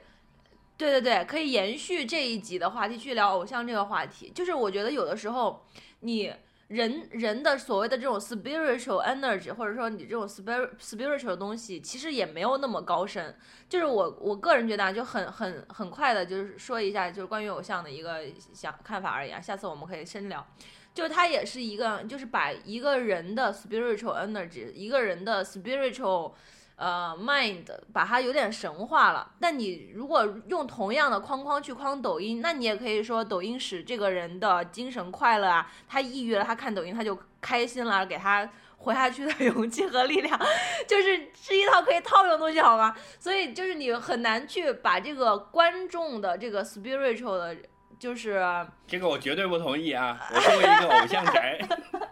对对对，可以延续这一集的话题去聊偶像这个话题。就是我觉得有的时候，你人人的所谓的这种 spiritual energy，或者说你这种 spirit spiritual 的东西，其实也没有那么高深。就是我我个人觉得啊，就很很很快的，就是说一下就是关于偶像的一个想看法而已啊。下次我们可以深聊。就是它也是一个，就是把一个人的 spiritual energy，一个人的 spiritual 呃 mind，把它有点神化了。但你如果用同样的框框去框抖音，那你也可以说抖音使这个人的精神快乐啊，他抑郁了，他看抖音他就开心了，给他活下去的 勇气和力量，就是是一套可以套用的东西，好吗？所以就是你很难去把这个观众的这个 spiritual 的，就是。这个我绝对不同意啊！我作为一个偶像宅，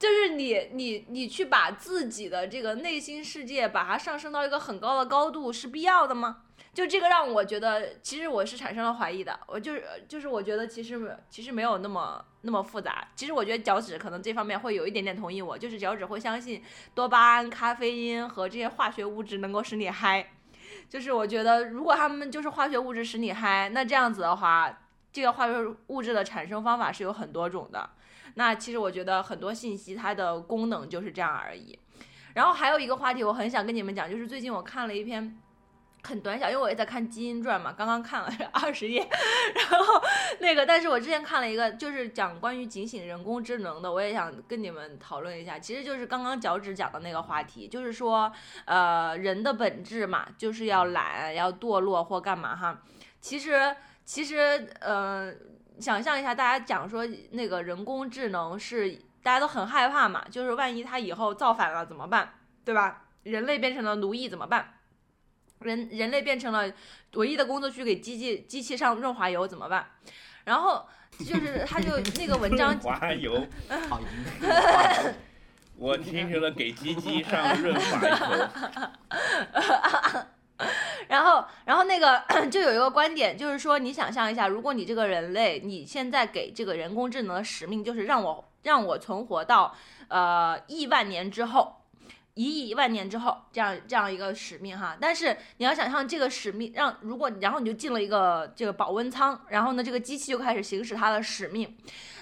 就是你你你去把自己的这个内心世界把它上升到一个很高的高度是必要的吗？就这个让我觉得，其实我是产生了怀疑的。我就是就是我觉得其实其实没有那么那么复杂。其实我觉得脚趾可能这方面会有一点点同意我，就是脚趾会相信多巴胺、咖啡因和这些化学物质能够使你嗨。就是我觉得如果他们就是化学物质使你嗨，那这样子的话，这个化学物质的产生方法是有很多种的。那其实我觉得很多信息它的功能就是这样而已。然后还有一个话题我很想跟你们讲，就是最近我看了一篇很短小，因为我也在看《基因传》嘛，刚刚看了 二十页，然后那个，但是我之前看了一个就是讲关于警醒人工智能的，我也想跟你们讨论一下。其实就是刚刚脚趾讲的那个话题，就是说，呃，人的本质嘛，就是要懒，要堕落或干嘛哈。其实，其实，呃。想象一下，大家讲说那个人工智能是大家都很害怕嘛，就是万一它以后造反了怎么办，对吧？人类变成了奴役怎么办？人人类变成了唯一的工作去给机器机器上润滑油怎么办？然后就是他就那个文章滑油。我听成了给鸡鸡上润滑油。然后，然后那个 就有一个观点，就是说，你想象一下，如果你这个人类，你现在给这个人工智能的使命，就是让我让我存活到呃亿万年之后，一亿万年之后这样这样一个使命哈。但是你要想象这个使命让如果然后你就进了一个这个保温舱，然后呢这个机器就开始行使它的使命。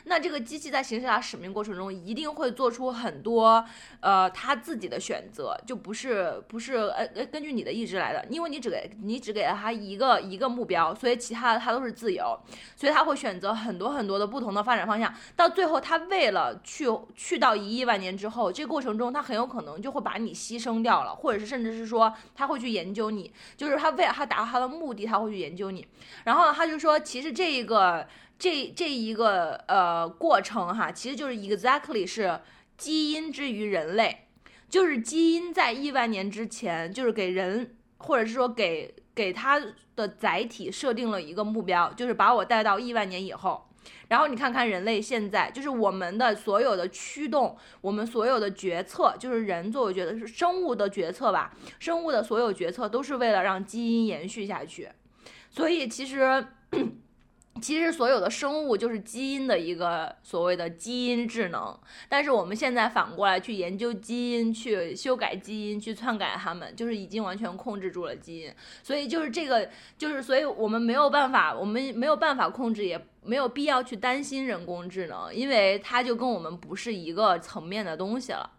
那这个机器在行使它使命过程中，一定会做出很多，呃，他自己的选择，就不是不是呃根据你的意志来的，因为你只给你只给了他一个一个目标，所以其他的他都是自由，所以他会选择很多很多的不同的发展方向，到最后他为了去去到一亿万年之后，这个过程中他很有可能就会把你牺牲掉了，或者是甚至是说他会去研究你，就是他为了他达到他的目的，他会去研究你，然后他就说，其实这一个。这这一个呃过程哈，其实就是 exactly 是基因之于人类，就是基因在亿万年之前，就是给人或者是说给给它的载体设定了一个目标，就是把我带到亿万年以后。然后你看看人类现在，就是我们的所有的驱动，我们所有的决策，就是人作为觉得是生物的决策吧，生物的所有决策都是为了让基因延续下去。所以其实。其实所有的生物就是基因的一个所谓的基因智能，但是我们现在反过来去研究基因，去修改基因，去篡改它们，就是已经完全控制住了基因。所以就是这个，就是所以我们没有办法，我们没有办法控制，也没有必要去担心人工智能，因为它就跟我们不是一个层面的东西了。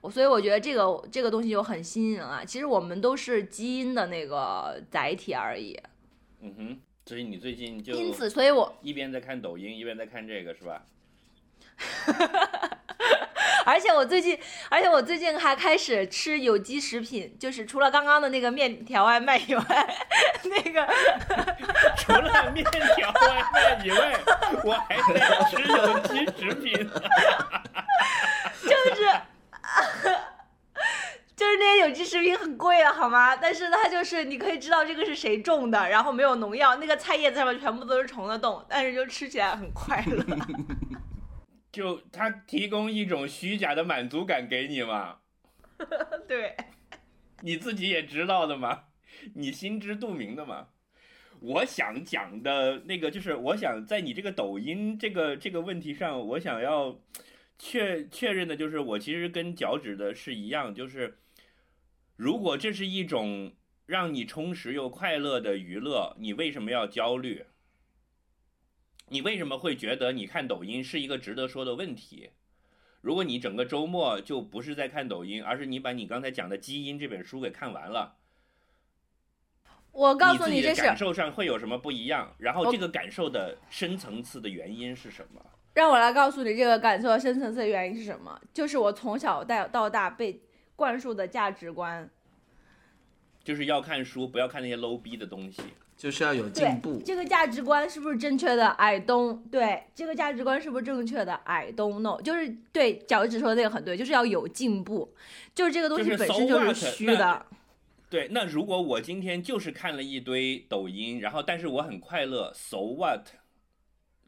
我所以我觉得这个这个东西就很新颖啊。其实我们都是基因的那个载体而已。嗯哼。所以你最近就因此，所以我一边在看抖音，一边在看这个，是吧？而且我最近，而且我最近还开始吃有机食品，就是除了刚刚的那个面条外卖以外，那个 除了面条外卖以外，我还在吃有机食品，就是。就是那些有机食品很贵的，好吗？但是它就是你可以知道这个是谁种的，然后没有农药，那个菜叶子上面全部都是虫的洞，但是就吃起来很快乐。就它提供一种虚假的满足感给你嘛？对，你自己也知道的嘛，你心知肚明的嘛。我想讲的那个就是，我想在你这个抖音这个这个问题上，我想要确确认的就是，我其实跟脚趾的是一样，就是。如果这是一种让你充实又快乐的娱乐，你为什么要焦虑？你为什么会觉得你看抖音是一个值得说的问题？如果你整个周末就不是在看抖音，而是你把你刚才讲的《基因》这本书给看完了，我告诉你，这是感受上会有什么不一样？然后这个感受的深层次的原因是什么？让我来告诉你，这个感受的深层次的原因是什么？就是我从小到到大被。灌输的价值观，就是要看书，不要看那些 low 逼的东西，就是要有进步。这个价值观是不是正确的？I don't 对这个价值观是不是正确的？I don't know。就是对脚趾说的那个很对，就是要有进步，就是这个东西本身就是虚的。对，那如果我今天就是看了一堆抖音，然后但是我很快乐，so what？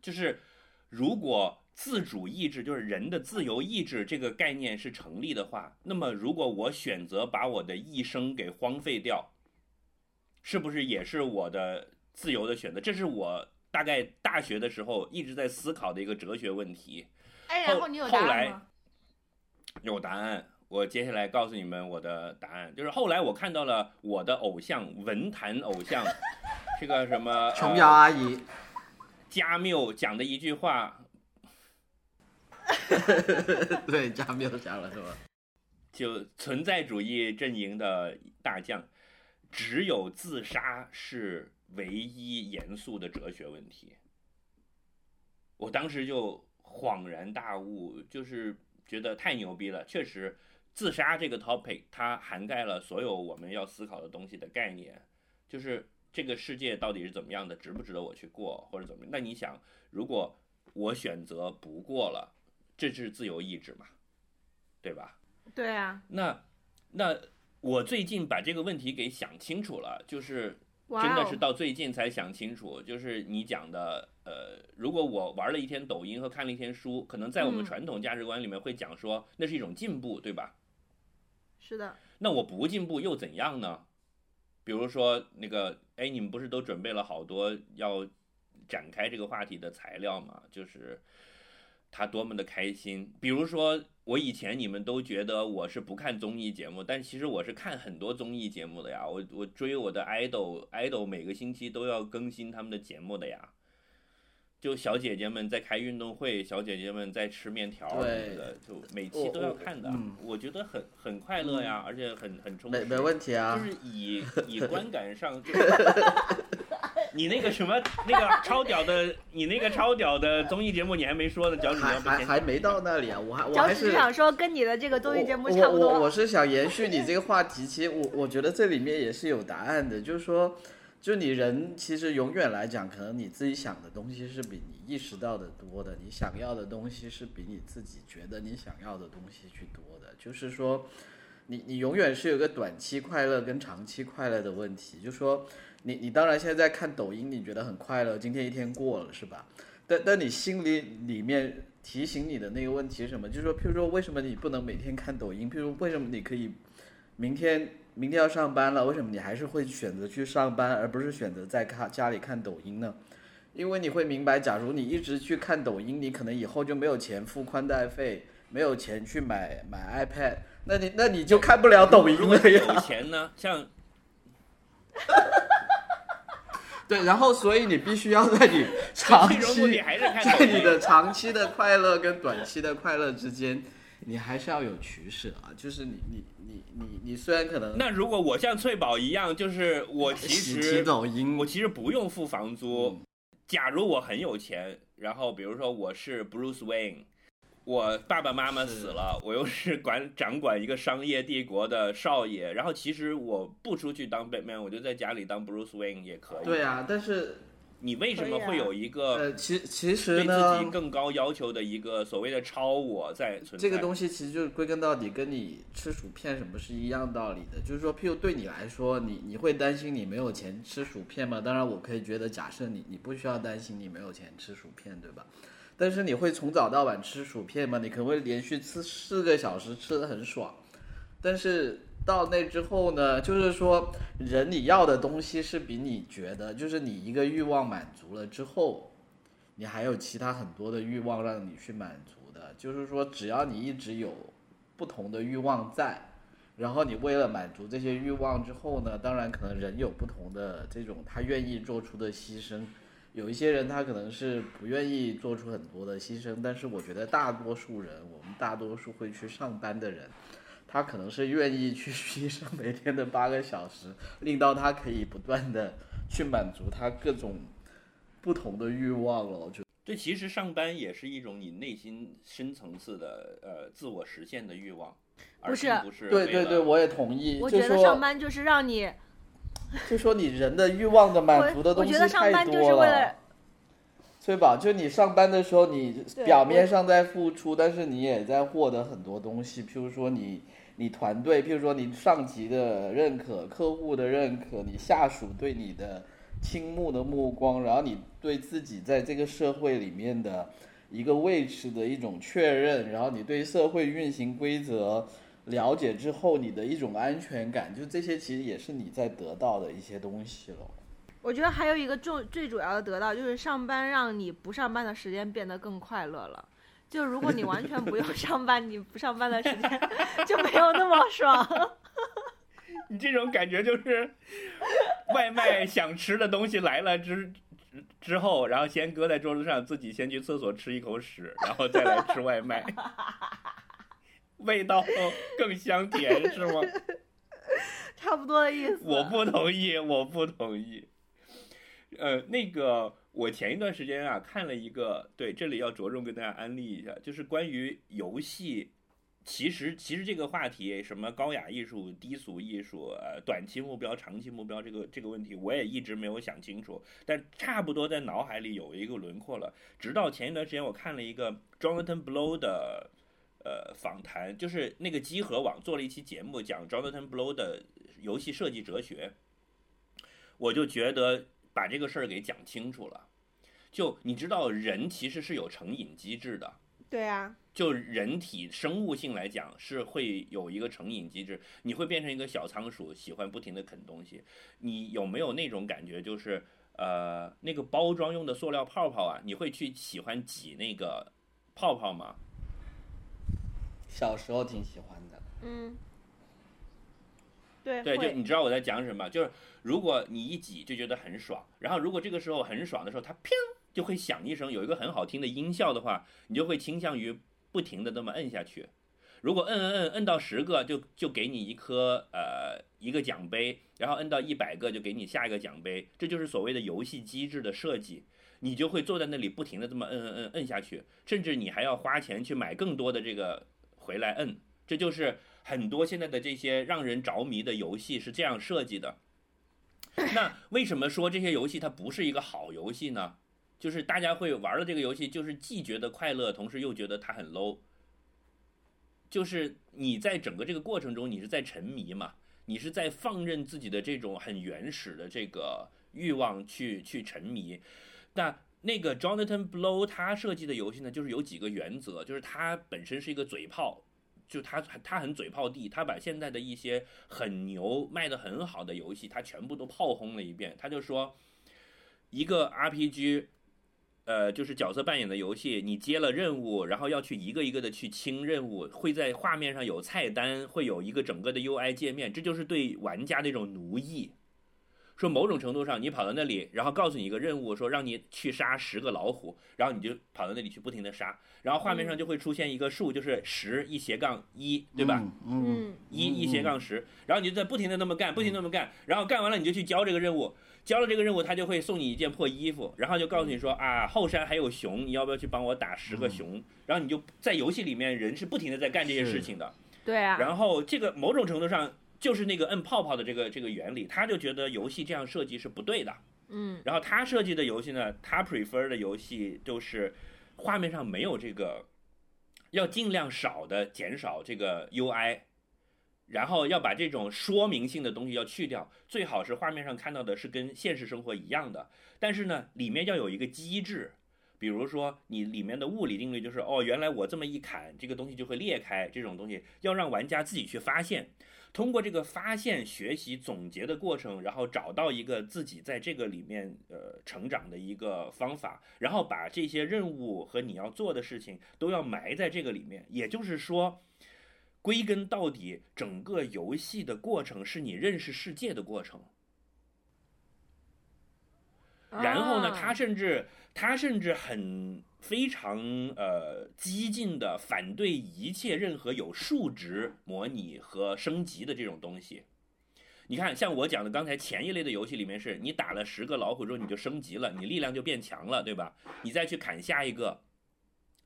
就是如果。自主意志就是人的自由意志这个概念是成立的话，那么如果我选择把我的一生给荒废掉，是不是也是我的自由的选择？这是我大概大学的时候一直在思考的一个哲学问题。哎，然后你有答案吗？有答案，我接下来告诉你们我的答案，就是后来我看到了我的偶像文坛偶像，这个什么琼瑶阿姨加缪讲的一句话。对，加缪加了是吧？就存在主义阵营的大将，只有自杀是唯一严肃的哲学问题。我当时就恍然大悟，就是觉得太牛逼了。确实，自杀这个 topic 它涵盖了所有我们要思考的东西的概念，就是这个世界到底是怎么样的，值不值得我去过，或者怎么？那你想，如果我选择不过了？这是自由意志嘛，对吧？对啊。那那我最近把这个问题给想清楚了，就是真的是到最近才想清楚，就是你讲的，呃，如果我玩了一天抖音和看了一天书，可能在我们传统价值观里面会讲说那是一种进步，对吧？是的。那我不进步又怎样呢？比如说那个，哎，你们不是都准备了好多要展开这个话题的材料吗？就是。他多么的开心。比如说，我以前你们都觉得我是不看综艺节目，但其实我是看很多综艺节目的呀。我我追我的 idol，idol 每个星期都要更新他们的节目的呀。就小姐姐们在开运动会，小姐姐们在吃面条什么的，就每期都要看的。嗯我觉得很很快乐呀，而且很很充实。没没问题啊就。是以以观感上，就是 你那个什么那个超屌的，你那个超屌的综艺节目你还没说呢，脚趾你还还还没到那里啊，我还我还是想说跟你的这个综艺节目差不多。我我我是想延续你这个话题，其实我我觉得这里面也是有答案的，就是说，就你人其实永远来讲，可能你自己想的东西是比你意识到的多的，你想要的东西是比你自己觉得你想要的东西去多的，就是说，你你永远是有个短期快乐跟长期快乐的问题，就说，你你当然现在看抖音，你觉得很快乐，今天一天过了是吧？但但你心里里面提醒你的那个问题是什么？就是说，譬如说，为什么你不能每天看抖音？譬如为什么你可以明天明天要上班了，为什么你还是会选择去上班，而不是选择在看家里看抖音呢？因为你会明白，假如你一直去看抖音，你可能以后就没有钱付宽带费，没有钱去买买 iPad，那你那你就看不了抖音了呀。有钱呢，像对，然后所以你必须要在你长期在。你的长期的快乐跟短期的快乐之间，你还是要有取舍啊。就是你你你你你虽然可能那如果我像翠宝一样，就是我其实我其实不用付房租。嗯假如我很有钱，然后比如说我是 Bruce Wayne，我爸爸妈妈死了，我又是管掌管一个商业帝国的少爷，然后其实我不出去当 Batman，我就在家里当 Bruce Wayne 也可以。对啊，但是你为什么会有一个呃，其其对实自呢己，更高要求的一个所谓的超我在存在？这个东西其实就是归根到底跟你吃薯片什么是一样道理的，就是说，譬如对你来说，你你会担心你没有钱吃薯片吗？当然，我可以觉得，假设你你不需要担心你没有钱吃薯片，对吧？但是你会从早到晚吃薯片吗？你可能会连续吃四个小时，吃的很爽。但是到那之后呢，就是说，人你要的东西是比你觉得，就是你一个欲望满足了之后，你还有其他很多的欲望让你去满足的。就是说，只要你一直有不同的欲望在，然后你为了满足这些欲望之后呢，当然可能人有不同的这种他愿意做出的牺牲。有一些人他可能是不愿意做出很多的牺牲，但是我觉得大多数人，我们大多数会去上班的人，他可能是愿意去 牺牲每天的八个小时，令到他可以不断的去满足他各种不同的欲望了。我觉得这其实上班也是一种你内心深层次的呃自我实现的欲望，而不是不是对对对，我也同意。我觉得上班就是让你，就说你人的欲望的满足的东西太多了，对吧？就你上班的时候，你表面上在付出，但是你也在获得很多东西。譬如说你你团队，譬如说你上级的认可、客户的认可，你下属对你的倾慕的目光，然后你对自己在这个社会里面的一个位置的一种确认，然后你对社会运行规则了解之后，你的一种安全感，就这些其实也是你在得到的一些东西了。我觉得还有一个重最主要的得到就是上班让你不上班的时间变得更快乐了。就如果你完全不用 上班，你不上班的时间就没有那么爽。你这种感觉就是 外卖想吃的东西来了之之之后，然后先搁在桌子上，自己先去厕所吃一口屎，然后再来吃外卖，味道更香甜是吗？差不多的意思。我不同意，我不同意。呃，那个我前一段时间啊看了一个，对，这里要着重跟大家安利一下，就是关于游戏。其实，其实这个话题，什么高雅艺术、低俗艺术，呃，短期目标、长期目标，这个这个问题，我也一直没有想清楚。但差不多在脑海里有一个轮廓了。直到前一段时间，我看了一个 Jonathan Blow 的呃访谈，就是那个集合网做了一期节目，讲 Jonathan Blow 的游戏设计哲学。我就觉得把这个事儿给讲清楚了。就你知道，人其实是有成瘾机制的。对啊，就人体生物性来讲，是会有一个成瘾机制，你会变成一个小仓鼠，喜欢不停的啃东西。你有没有那种感觉，就是呃，那个包装用的塑料泡泡啊，你会去喜欢挤那个泡泡吗？小时候挺喜欢的。嗯，对对，就你知道我在讲什么？就是如果你一挤就觉得很爽，然后如果这个时候很爽的时候，它砰就会响一声，有一个很好听的音效的话，你就会倾向于不停的这么摁下去。如果摁摁摁摁到十个就就给你一颗呃一个奖杯，然后摁到一百个就给你下一个奖杯，这就是所谓的游戏机制的设计。你就会坐在那里不停的这么摁摁摁摁下去，甚至你还要花钱去买更多的这个回来摁。这就是很多现在的这些让人着迷的游戏是这样设计的。那为什么说这些游戏它不是一个好游戏呢？就是大家会玩了这个游戏，就是既觉得快乐，同时又觉得它很 low。就是你在整个这个过程中，你是在沉迷嘛，你是在放任自己的这种很原始的这个欲望去去沉迷。那那个 Jonathan Blow 他设计的游戏呢，就是有几个原则，就是他本身是一个嘴炮，就他他很嘴炮地，他把现在的一些很牛卖的很好的游戏，他全部都炮轰了一遍。他就说，一个 RPG，呃，就是角色扮演的游戏，你接了任务，然后要去一个一个的去清任务，会在画面上有菜单，会有一个整个的 UI 界面，这就是对玩家的一种奴役。说某种程度上，你跑到那里，然后告诉你一个任务，说让你去杀十个老虎，然后你就跑到那里去不停的杀，然后画面上就会出现一个数，就是十一斜杠一，对吧？嗯？嗯一一斜杠十，然后你就在不停的那么干，不停地那么干，然后干完了你就去交这个任务，交了这个任务，他就会送你一件破衣服，然后就告诉你说啊，后山还有熊，你要不要去帮我打十个熊？然后你就在游戏里面，人是不停的在干这些事情的。对啊，然后这个某种程度上就是那个摁泡泡的这个这个原理，他就觉得游戏这样设计是不对的。嗯然后他设计的游戏呢，他 prefer 的游戏就是画面上没有这个，要尽量少的减少这个 UI，然后要把这种说明性的东西要去掉，最好是画面上看到的是跟现实生活一样的，但是呢，里面要有一个机制。比如说，你里面的物理定律就是，哦，原来我这么一砍，这个东西就会裂开，这种东西要让玩家自己去发现。通过这个发现、学习、总结的过程，然后找到一个自己在这个里面呃成长的一个方法，然后把这些任务和你要做的事情都要埋在这个里面。也就是说，归根到底，整个游戏的过程是你认识世界的过程。然后呢，啊他甚至他甚至很非常呃激进的反对一切任何有数值模拟和升级的这种东西。你看，像我讲的刚才前一类的游戏里面是，你打了十个老虎之后你就升级了，你力量就变强了，对吧？你再去砍下一个，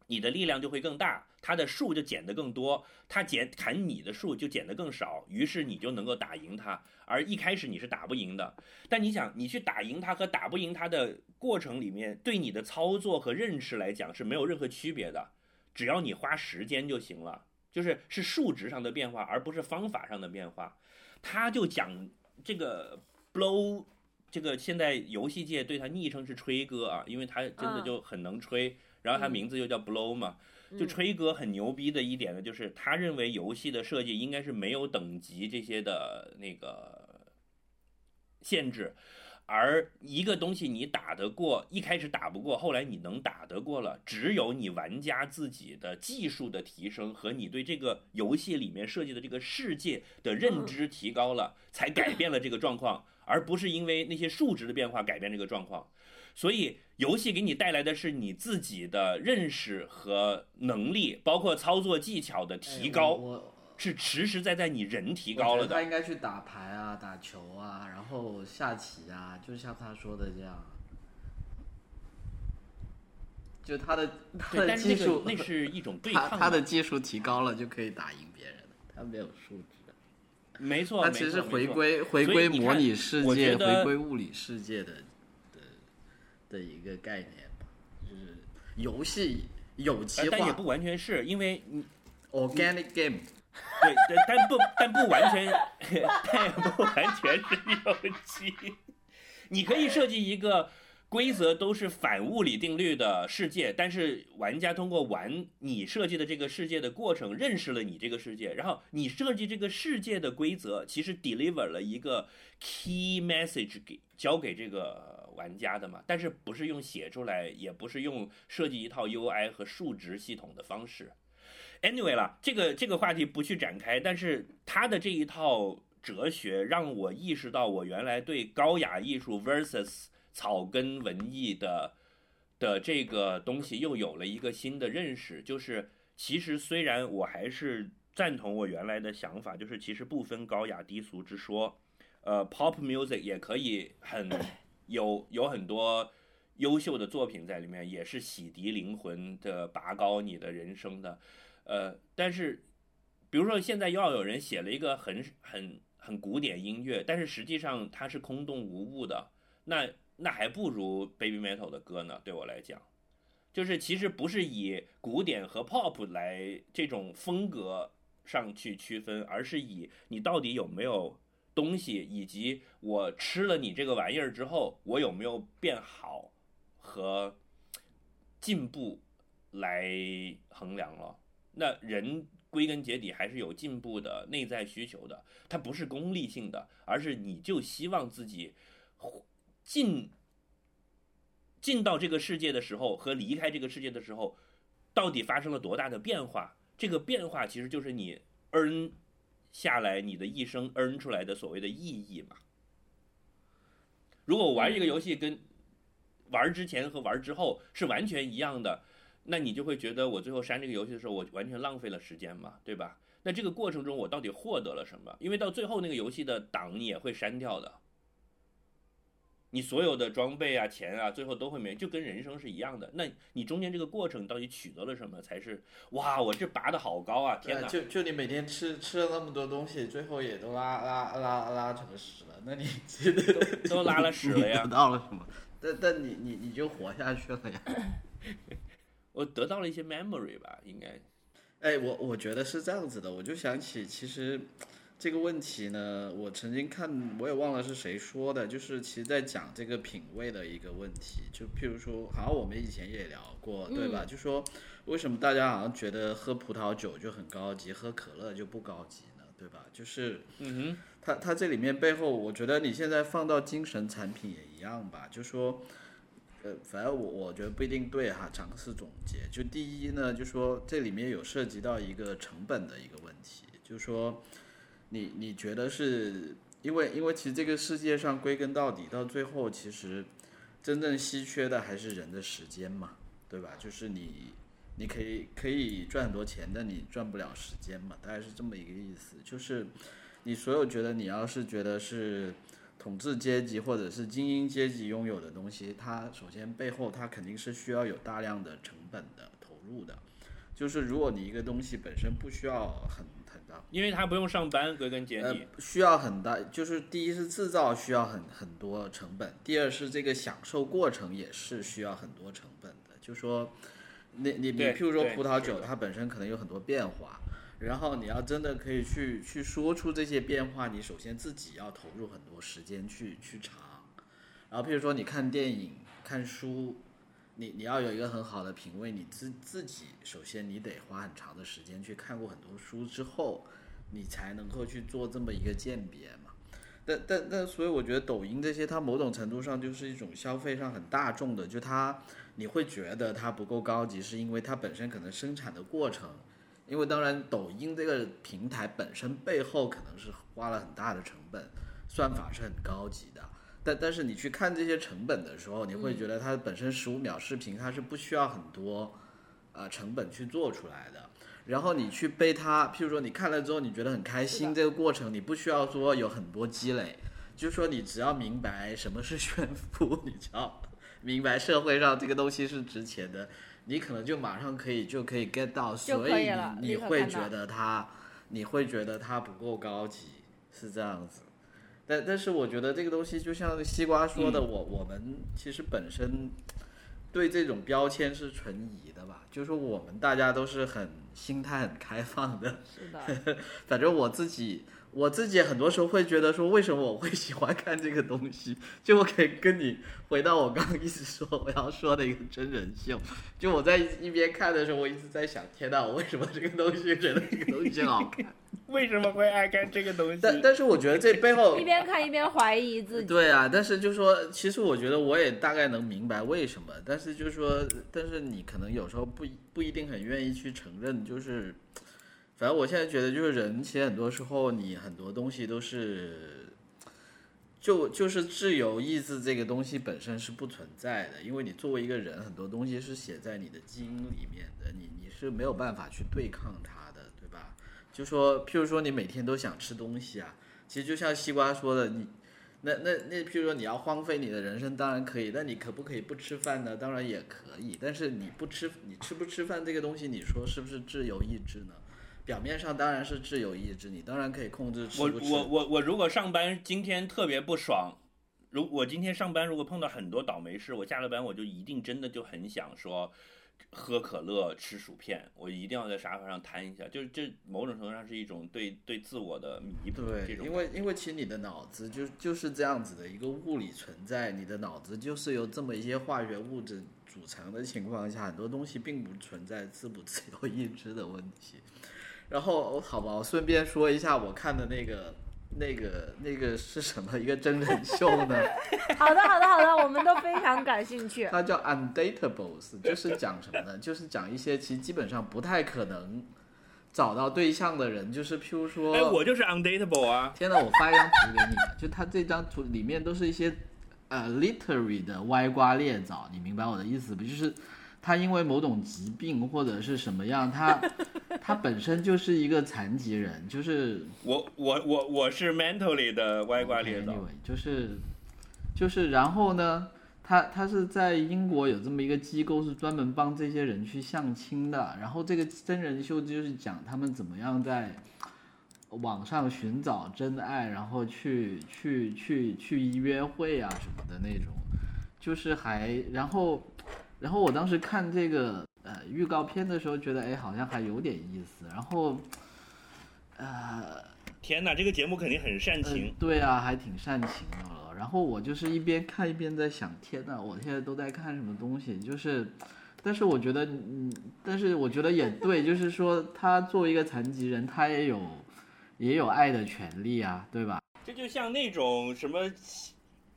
你的力量就会更大，它的树就减得更多，它减砍你的树就减得更少，于是你就能够打赢它。而一开始你是打不赢的，但你想，你去打赢它和打不赢它的过程里面，对你的操作和认识来讲是没有任何区别的，只要你花时间就行了，就是是数值上的变化，而不是方法上的变化。他就讲这个 blow，这个现在游戏界对他昵称是吹哥啊，因为他真的就很能吹，然后他名字又叫 blow 嘛，就嗯吹哥很牛逼的一点呢，就是他认为游戏的设计应该是没有等级这些的那个限制，而一个东西你打得过，一开始打不过，后来你能打得过了，只有你玩家自己的技术的提升和你对这个游戏里面设计的这个世界的认知提高了，才改变了这个状况，而不是因为那些数值的变化改变这个状况。所以，游戏给你带来的是你自己的认识和能力，包括操作技巧的提哎高，是实实在在你人提高了的。他应该去打牌啊、打球啊，然后下棋啊，就像他说的这样。就他的他，的技术，那 是一种对他抗嘛。他的技术提高了就可以打赢别人了，他没有数值。没错，他没其实是回归回归模拟世界、回归物理世界的的的一个概念吧，就是游戏有机化呃但也不完全是因为你 （organic game）。对对，但不但不完全，但也不完全是有机。你可以设计一个规则都是反物理定律的世界，但是玩家通过玩你设计的这个世界的过程，认识了你这个世界，然后你设计这个世界的规则，其实 deliver 了一个 key message 给交给这个玩家的嘛，但是不是用写出来，也不是用设计一套 UI 和数值系统的方式。Anyway 了，这个这个话题不去展开，但是他的这一套哲学让我意识到，我原来对高雅艺术 versus 草根文艺的的这个东西又有了一个新的认识，就是其实虽然我还是赞同我原来的想法，就是其实不分高雅低俗之说，呃，pop music 也可以很有有很多优秀的作品在里面，也是洗涤灵魂的、拔高你的人生的，呃，但是比如说现在又要有人写了一个很很很古典音乐，但是实际上它是空洞无物的，那。那还不如 Baby Metal 的歌呢，对我来讲，就是其实不是以古典和 Pop 来这种风格上去区分，而是以你到底有没有东西，以及我吃了你这个玩意儿之后，我有没有变好和进步来衡量了。那人归根结底还是有进步的内在需求的，它不是功利性的，而是你就希望自己。进进到这个世界的时候和离开这个世界的时候，到底发生了多大的变化？这个变化其实就是你 n 下来你的一生 earn 出来的所谓的意义嘛。如果我玩一个游戏跟玩之前和玩之后是完全一样的，那你就会觉得我最后删这个游戏的时候，我完全浪费了时间嘛，对吧？那这个过程中我到底获得了什么？因为到最后那个游戏的档你也会删掉的。你所有的装备啊、钱啊，最后都会没，就跟人生是一样的。那你中间这个过程到底取得了什么？才是哇，我这拔的好高啊！天哪！就就你每天吃吃了那么多东西，最后也都拉拉拉拉成屎了，那你 都都拉了屎了呀？得到了什么？但但你你你就活下去了呀？我得到了一些 memory 吧，应该。哎，我我觉得是这样子的，我就想起其实。这个问题呢，我曾经看，我也忘了是谁说的，就是其实在讲这个品味的一个问题。就譬如说，好像我们以前也聊过，对吧？就说为什么大家好像觉得喝葡萄酒就很高级，喝可乐就不高级呢？对吧？就是，嗯哼，它它这里面背后，我觉得你现在放到精神产品也一样吧。就说，呃，反正我我觉得不一定对哈。尝试总结，就第一呢，就说这里面有涉及到一个成本的一个问题，就说。你你觉得是因为因为其实这个世界上归根到底到最后其实真正稀缺的还是人的时间嘛，对吧？就是你你可以可以赚很多钱，但你赚不了时间嘛，大概是这么一个意思。就是你所有觉得你要是觉得是统治阶级或者是精英阶级拥有的东西，它首先背后它肯定是需要有大量的成本的投入的。就是如果你一个东西本身不需要很因为他不用上班，归根结底需要很大，就是第一是制造需要很很多成本，第二是这个享受过程也是需要很多成本的。就说，你你你，譬如说葡萄酒，它本身可能有很多变化，然后你要真的可以去去说出这些变化，你首先自己要投入很多时间去去尝。然后譬如说你看电影、看书，你你要有一个很好的品味，你自自己首先你得花很长的时间去看过很多书之后。你才能够去做这么一个鉴别嘛？但但但，所以我觉得抖音这些，它某种程度上就是一种消费上很大众的，就它你会觉得它不够高级，是因为它本身可能生产的过程，因为当然抖音这个平台本身背后可能是花了很大的成本，算法是很高级的，但但是你去看这些成本的时候，你会觉得它本身十五秒视频它是不需要很多呃成本去做出来的。然后你去背它，譬如说你看了之后你觉得很开心，这个过程你不需要说有很多积累，就是说你只要明白什么是炫富，你知道，明白社会上这个东西是值钱的，你可能就马上可以就可以 get 到，所以你你会觉得它，你会觉得它不够高级，是这样子。但但是我觉得这个东西就像西瓜说的，我我们其实本身。对这种标签是存疑的吧，就是说我们大家都是很心态很开放的。是的，反正我自己，我自己很多时候会觉得说，为什么我会喜欢看这个东西？就我可以跟你回到我刚刚一直说我要说的一个真人秀。就我在一边看的时候，我一直在想，天呐，我为什么这个东西觉得这个东西好看？为什么会爱看这个东西？但但是我觉得这背后一边看一边怀疑自己。对啊，但是就说，其实我觉得我也大概能明白为什么，但是就是说，但是你可能有时候不一不一定很愿意去承认，就是，反正我现在觉得，就是人其实很多时候你很多东西都是，就就是自由意志这个东西本身是不存在的，因为你作为一个人，很多东西是写在你的基因里面的，你你是没有办法去对抗它的，对吧？就说，譬如说你每天都想吃东西啊，其实就像西瓜说的，你那那那，譬如说你要荒废你的人生，当然可以，但你可不可以不吃饭呢？当然也可以，但是你不吃，你吃不吃饭这个东西，你说是不是自由意志呢？表面上当然是自由意志，你当然可以控制吃我不吃。我我我如果上班今天特别不爽，如我今天上班如果碰到很多倒霉事，我下了班我就一定真的就很想说。喝可乐、吃薯片，我一定要在沙发上瘫一下，就是这某种程度上是一种对对自我的弥补。对，因为因为其实你的脑子就就是这样子的一个物理存在，你的脑子就是由这么一些化学物质组成的情况下，很多东西并不存在自不自由意志的问题。然后好吧，我顺便说一下我看的那个那个那个是什么一个真人秀呢？好的，好的，好的，我们都非常感兴趣。它叫 Undateables，就是讲什么呢？就是讲一些其实基本上不太可能找到对象的人，就是譬如说，哎，我就是 undateable 啊。天呐，我发一张图给你，就它这张图里面都是一些呃 literary 的歪瓜裂枣，你明白我的意思不？就是他因为某种疾病或者是什么样，他 他本身就是一个残疾人，就是我我我我是 mentally 的歪瓜裂枣。Anyway，就是就是，然后呢，他他是在英国有这么一个机构，是专门帮这些人去相亲的。然后这个真人秀就是讲他们怎么样在网上寻找真爱，然后去去去去约会啊什么的那种，就是还然后然后我当时看这个呃预告片的时候，觉得哎好像还有点意思，然后呃。天哪，这个节目肯定很煽嗯情。对啊，还挺煽情的了。然后我就是一边看一边在想，天呐，我现在都在看什么东西？就是，但是我觉得，嗯，但是我觉得也对，就是说他作为一个残疾人，他也有也有爱的权利啊，对吧？这就像那种什么，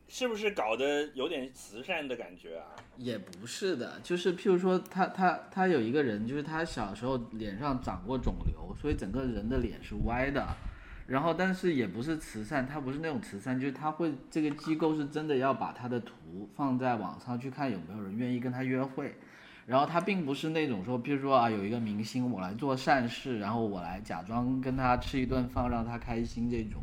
是不是搞得有点慈善的感觉啊？也不是的，就是譬如说他他他有一个人，就是他小时候脸上长过肿瘤，所以整个人的脸是歪的。然后，但是也不是慈善，他不是那种慈善，就是他会这个机构是真的要把他的图放在网上去看有没有人愿意跟他约会。然后他并不是那种说，譬如说啊，有一个明星我来做善事，然后我来假装跟他吃一顿饭让他开心这种。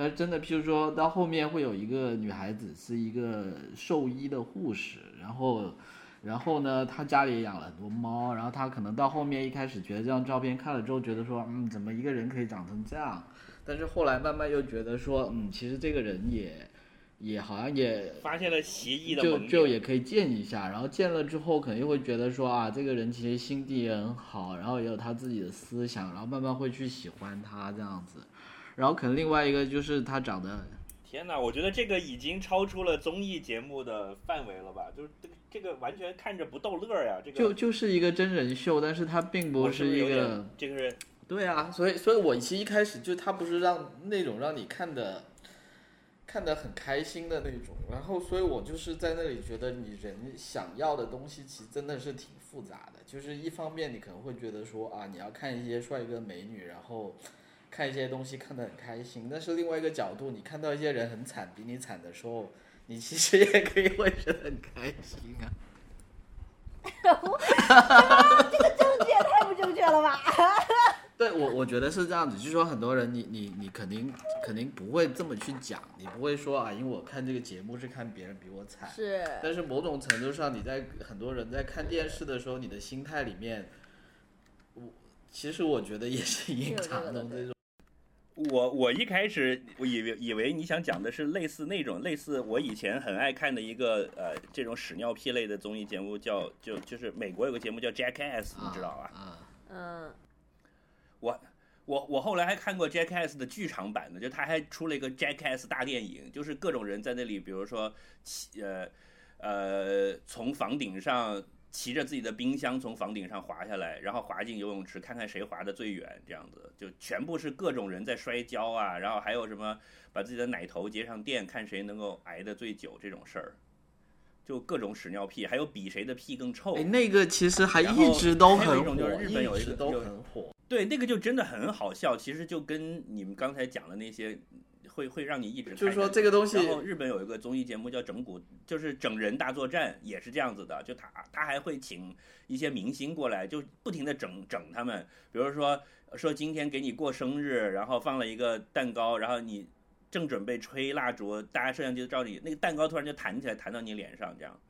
但是真的，譬如说到后面会有一个女孩子是一个兽医的护士，然后，然后呢，她家里也养了很多猫，然后她可能到后面一开始觉得这张照片看了之后，觉得说，嗯，怎么一个人可以长成这样？但是后来慢慢又觉得说，嗯，其实这个人也，也好像也发现了奇异的就。就也可以见一下，然后见了之后，可能又会觉得说啊，这个人其实心地也很好，然后也有他自己的思想，然后慢慢会去喜欢他这样子。然后可能另外一个就是他长得，天哪，我觉得这个已经超出了综艺节目的范围了吧？就是这个这个完全看着不逗乐儿呀。这个就就是一个真人秀，但是他并不是一个这个是对啊，所以所以我其实一开始就他不是让那种让你看的看的很开心的那种，然后所以我就是在那里觉得你人想要的东西其实真的是挺复杂的，就是一方面你可能会觉得说啊你要看一些帅哥美女，然后看一些东西看得很开心，但是另外一个角度，你看到一些人很惨比你惨的时候，你其实也可以会觉得很开心啊。这个正确太不正确了吧？对我，我觉得是这样子，就是说很多人你，你你肯定肯定不会这么去讲，你不会说啊，因为我看这个节目是看别人比我惨，是，但是某种程度上，你在很多人在看电视的时候，你的心态里面，我其实我觉得也是隐藏的着这种，我我一开始我以为以为你想讲的是类似那种类似我以前很爱看的一个呃这种屎尿屁类的综艺节目叫就就是美国有个节目叫 Jackass，你知道吧？啊，嗯，我我我后来还看过 Jackass 的剧场版的，就他还出了一个 Jackass 大电影，就是各种人在那里，比如说骑呃呃从房顶上骑着自己的冰箱从房顶上滑下来，然后滑进游泳池，看看谁滑得最远，这样子就全部是各种人在摔跤啊，然后还有什么把自己的奶头接上电，看谁能够挨得最久这种事儿。就各种屎尿屁，还有比谁的屁更臭。哎，那个其实还一直都还有一种就是日本有一个直都很火。对，那个就真的很好笑，其实就跟你们刚才讲的那些，会会让你一直就是说这个东西。然后日本有一个综艺节目叫《整蛊》，就是整人大作战，也是这样子的，就他他还会请一些明星过来，就不停的整整他们，比如说说今天给你过生日，然后放了一个蛋糕，然后你正准备吹蜡烛，大家摄像机照你，那个蛋糕突然就弹起来，弹到你脸上，这样。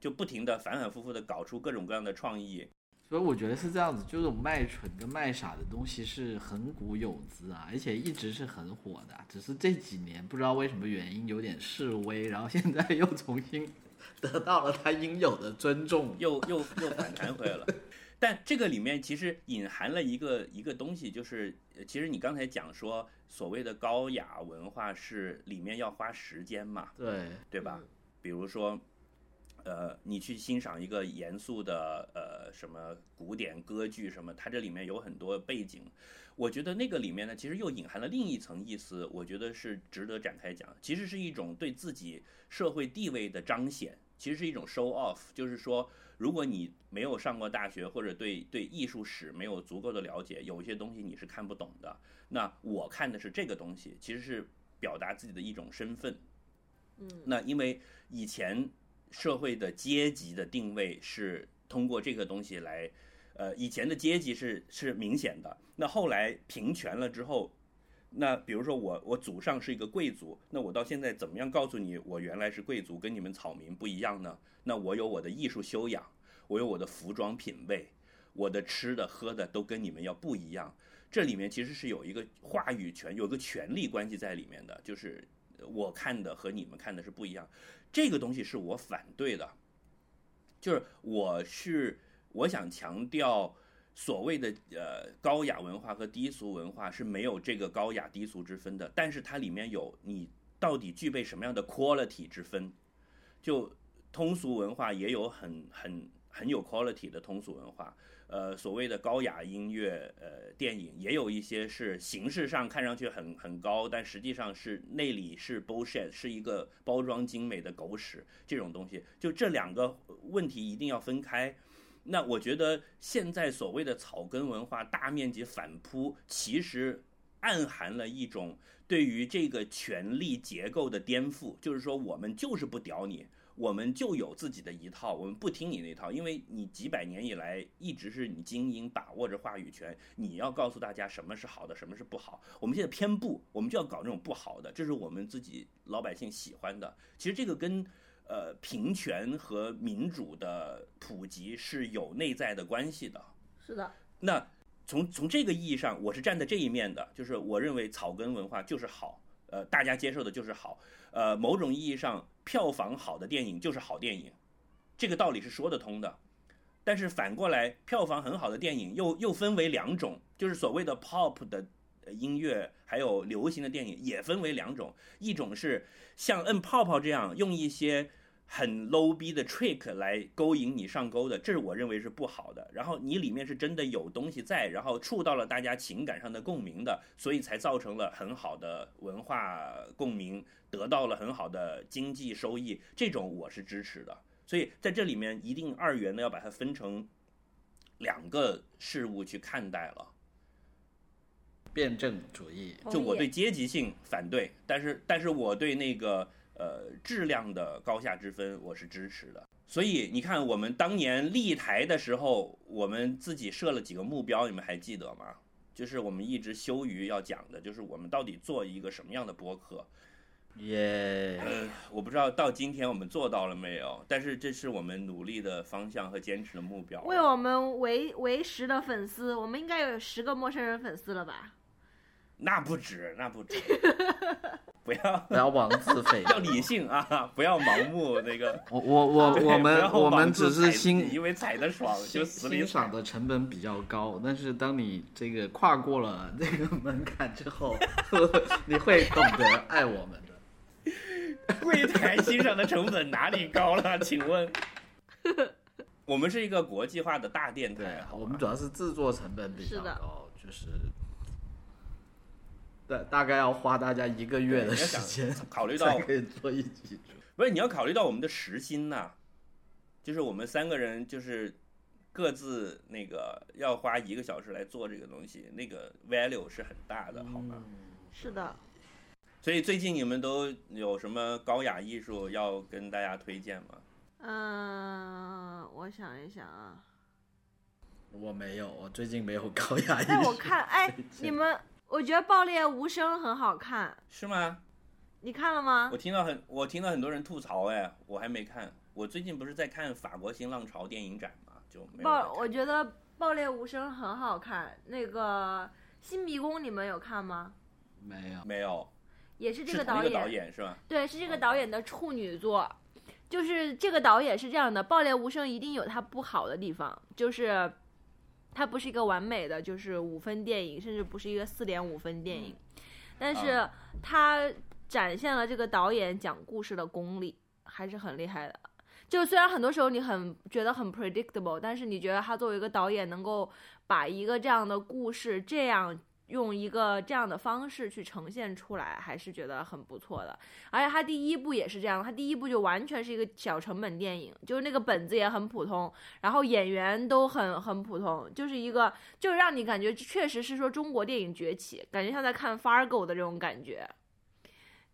就不停的反反复复的搞出各种各样的创意，所以我觉得是这样子，就是卖蠢跟卖傻的东西是很古有之啊，而且一直是很火的，只是这几年不知道为什么原因有点示威，然后现在又重新得到了他应有的尊重。又又又反弹回来了。但这个里面其实隐含了一个一个东西，就是呃其实你刚才讲说所谓的高雅文化是里面要花时间嘛，对，对吧？比如说，呃，你去欣赏一个严肃的呃什么古典歌剧什么，它这里面有很多背景，我觉得那个里面呢，其实又隐含了另一层意思，我觉得是值得展开讲。其实是一种对自己社会地位的彰显，其实是一种 show off，就是说，如果你没有上过大学，或者对对艺术史没有足够的了解，有一些东西你是看不懂的。那我看的是这个东西，其实是表达自己的一种身份。嗯，那因为以前社会的阶级的定位是通过这个东西来，呃，以前的阶级是是明显的。那后来平权了之后，那比如说我我祖上是一个贵族，那我到现在怎么样告诉你我原来是贵族，跟你们草民不一样呢？那我有我的艺术修养，我有我的服装品味，我的吃的喝的都跟你们要不一样。这里面其实是有一个话语权，有个权力关系在里面的，就是我看的和你们看的是不一样。这个东西是我反对的，就是我是我想强调所谓的呃高雅文化和低俗文化是没有这个高雅低俗之分的，但是它里面有你到底具备什么样的 quality 之分，就通俗文化也有很很很有 quality 的通俗文化，呃，所谓的高雅音乐，呃，电影也有一些是形式上看上去很很高，但实际上是内里是 bullshit，是一个包装精美的狗屎这种东西。就这两个问题一定要分开。那我觉得现在所谓的草根文化大面积反扑，其实暗含了一种对于这个权力结构的颠覆，就是说我们就是不屌你，我们就有自己的一套，我们不听你那套，因为你几百年以来一直是你精英把握着话语权，你要告诉大家什么是好的，什么是不好。我们现在偏不，我们就要搞这种不好的，这是我们自己老百姓喜欢的。其实这个跟呃平权和民主的普及是有内在的关系的。是的，那从从这个意义上，我是站在这一面的，就是我认为草根文化就是好，呃，大家接受的就是好，呃，某种意义上，票房好的电影就是好电影，这个道理是说得通的。但是反过来，票房很好的电影又又分为两种，就是所谓的 pop 的音乐，还有流行的电影也分为两种，一种是像摁泡泡这样用一些很 low 逼的 trick 来勾引你上钩的，这是我认为是不好的。然后你里面是真的有东西在，然后触到了大家情感上的共鸣的，所以才造成了很好的文化共鸣，得到了很好的经济收益，这种我是支持的。所以在这里面一定二元的要把它分成两个事物去看待了。辩证主义，就我对阶级性反对，但是但是我对那个呃质量的高下之分我是支持的。所以你看，我们当年立台的时候，我们自己设了几个目标，你们还记得吗？就是我们一直羞于要讲的，就是我们到底做一个什么样的播客。耶、呃，我不知道到今天我们做到了没有，但是这是我们努力的方向和坚持的目标。为我们为为十的粉丝，我们应该有十个陌生人粉丝了吧？那不止，那不止，不要不要妄自菲 薄要理性啊，不要盲目那个。我我我我们我们只是欣因为踩的爽就死欣赏。的成本比较高，但是当你这个跨过了这个门槛之后，你会懂得爱我们的。柜台欣赏的成本哪里高了？请问？我们是一个国际化的大电对台，，我们主要是制作成本比较高，就是大大概要花大家一个月的对你要想时间 考虑到可以做一集。不是你要考虑到我们的时薪呐、就是我们三个人就是各自那个要花一个小时来做这个东西，那个 value 是很大的，好吗？是的，所以最近你们都有什么高雅艺术要跟大家推荐吗？嗯，我想一想啊，我没有，我最近没有高雅艺术。哎，我看，哎，你们，我觉得《爆裂无声》很好看，是吗？你看了吗我？听到很我听到很多人吐槽，哎，我还没看。我最近不是在看法国新浪潮电影展嘛，就没有爆，我觉得《爆裂无声》很好看。那个《新迷宫》你们有看吗？没有。没有，也是这个导演，同一个导演是吧？对，是这个导演的处女作。就是这个导演是这样的，《爆裂无声》一定有它不好的地方，就是它不是一个完美的，就是五分电影，甚至不是一个四点五分电影，但是它展现了这个导演讲故事的功力，还是很厉害的。就虽然很多时候你很觉得很 predictable，但是你觉得他作为一个导演能够把一个这样的故事这样用一个这样的方式去呈现出来，还是觉得很不错的。而且他第一部也是这样，他第一部就完全是一个小成本电影，就是那个本子也很普通，然后演员都很很普通，就是一个就让你感觉确实是说中国电影崛起，感觉像在看 Fargo 的这种感觉，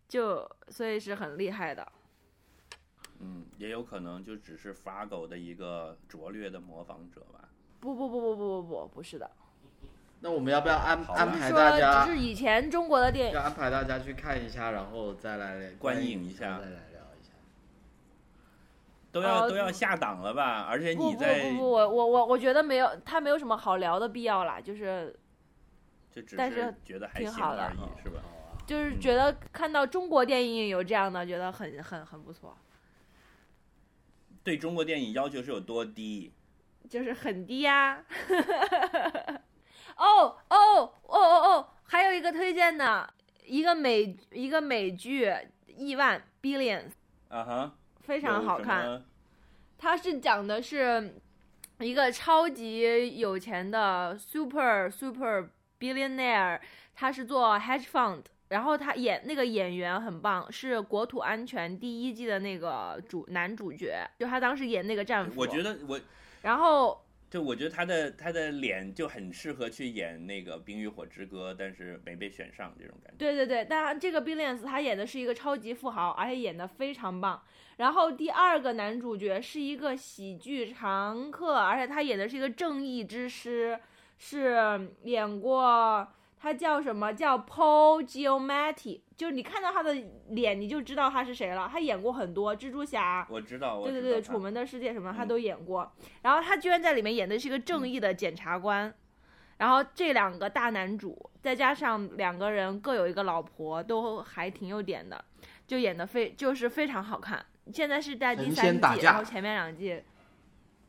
就所以是很厉害的。嗯，也有可能就只是 Fargo 的一个拙劣的模仿者吧。不不不不不不不不是的。那我们要不要安安排大家就是以前中国的电影要安排大家去看一下，然后再来观影一下再来聊一下。都要、呃都要下档了吧？而且不不你在不不不，我我我我觉得没有，他没有什么好聊的必要啦，就是就只是觉得还行挺好的而已，是吧？就是觉得看到中国电影有这样的，觉得很很很不错，对中国电影要求是有多低？就是很低呀、哦哦哦哦哦，还有一个推荐的，一个美一个美剧《亿万 Billions》，啊哈，非常好看。么它是讲的是一个超级有钱的 super super billionaire，他是做 hedge fund，然后他演那个演员很棒，是《国土安全》第一季的那个主男主角，就他当时演那个战俘。我觉得我然后就我觉得他的他的脸就很适合去演那个《冰与火之歌》，但是没被选上这种感觉。对对对，当然这个 Billions 他演的是一个超级富豪，而且演的非常棒。然后第二个男主角是一个喜剧常客，而且他演的是一个正义之师，是演过他叫什么叫 Paul Giamatti，就是你看到他的脸你就知道他是谁了。他演过很多蜘蛛侠，我知道，我对对对，知道楚门的世界什么他嗯都演过。然后他居然在里面演的是一个正义的检察官。然后这两个大男主，再加上两个人各有一个老婆，都还挺有点的，就演的非就是非常好看。现在是在第三季，然后前面两季，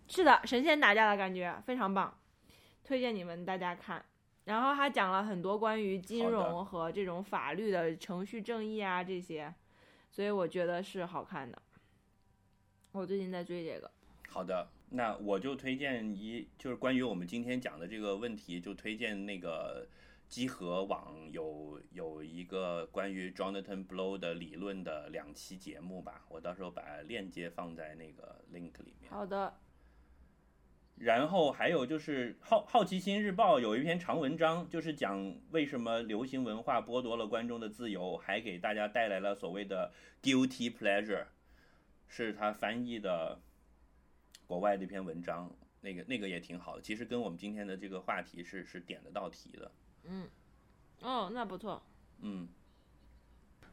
是的，神仙打架的感觉非常棒，推荐你们大家看。然后他讲了很多关于金融和这种法律的程序正义啊这些，所以我觉得是好看的。我最近在追这个，好的，那我就推荐一，就是关于我们今天讲的这个问题，就推荐那个集合网有有一个关于 Jonathan Blow 的理论的两期节目吧，我到时候把链接放在那个 link 里面。好的，然后还有就是好好奇心日报有一篇长文章，就是讲为什么流行文化剥夺了观众的自由，还给大家带来了所谓的 guilty pleasure，是他翻译的国外的一篇文章，那个那个也挺好的，其实跟我们今天的这个话题是是点得到题的，嗯哦，那不错，嗯，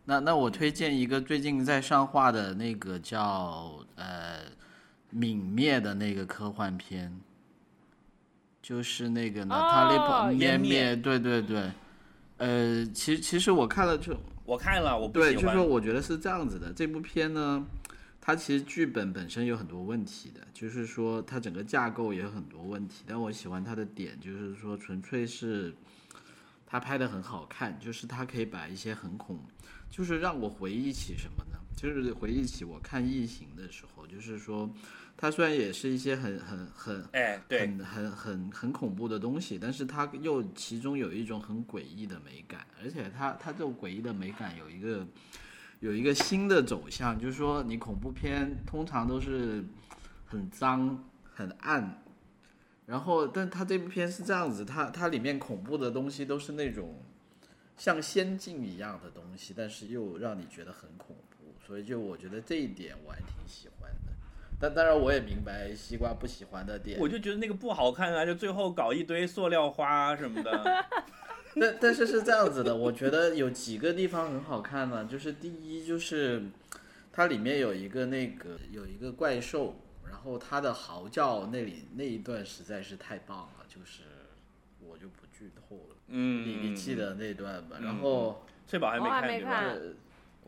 那那我推荐一个最近在上画的那个叫呃泯灭的那个科幻片，就是那个娜塔莉哦波湮灭灭，对对对，呃，其实其实我看了就我看了，我不对，就是说我觉得是这样子的，这部片呢，它其实剧本本身有很多问题的，就是说它整个架构也有很多问题。但我喜欢它的点就是说，纯粹是它拍的很好看，就是它可以把一些很恐，就是让我回忆起什么呢？就是回忆起我看《异形》的时候，就是说它虽然也是一些很很很哎，对，很很很很恐怖的东西，但是它又其中有一种很诡异的美感，而且它它这种诡异的美感有一个有一个新的走向，就是说你恐怖片通常都是很脏很暗，然后但它这部片是这样子，它它里面恐怖的东西都是那种像仙境一样的东西，但是又让你觉得很恐怖，所以就我觉得这一点我还挺喜欢的。但当然我也明白西瓜不喜欢的点，我就觉得那个不好看啊，就最后搞一堆塑料花什么的。但但是是这样子的，我觉得有几个地方很好看呢。就是第一，就是它里面有一个那个有一个怪兽，然后它的嚎叫那里那一段实在是太棒了，就是我就不剧透了。嗯，你你记得那段吧？嗯然后翠宝还没我还看对吧？没看呃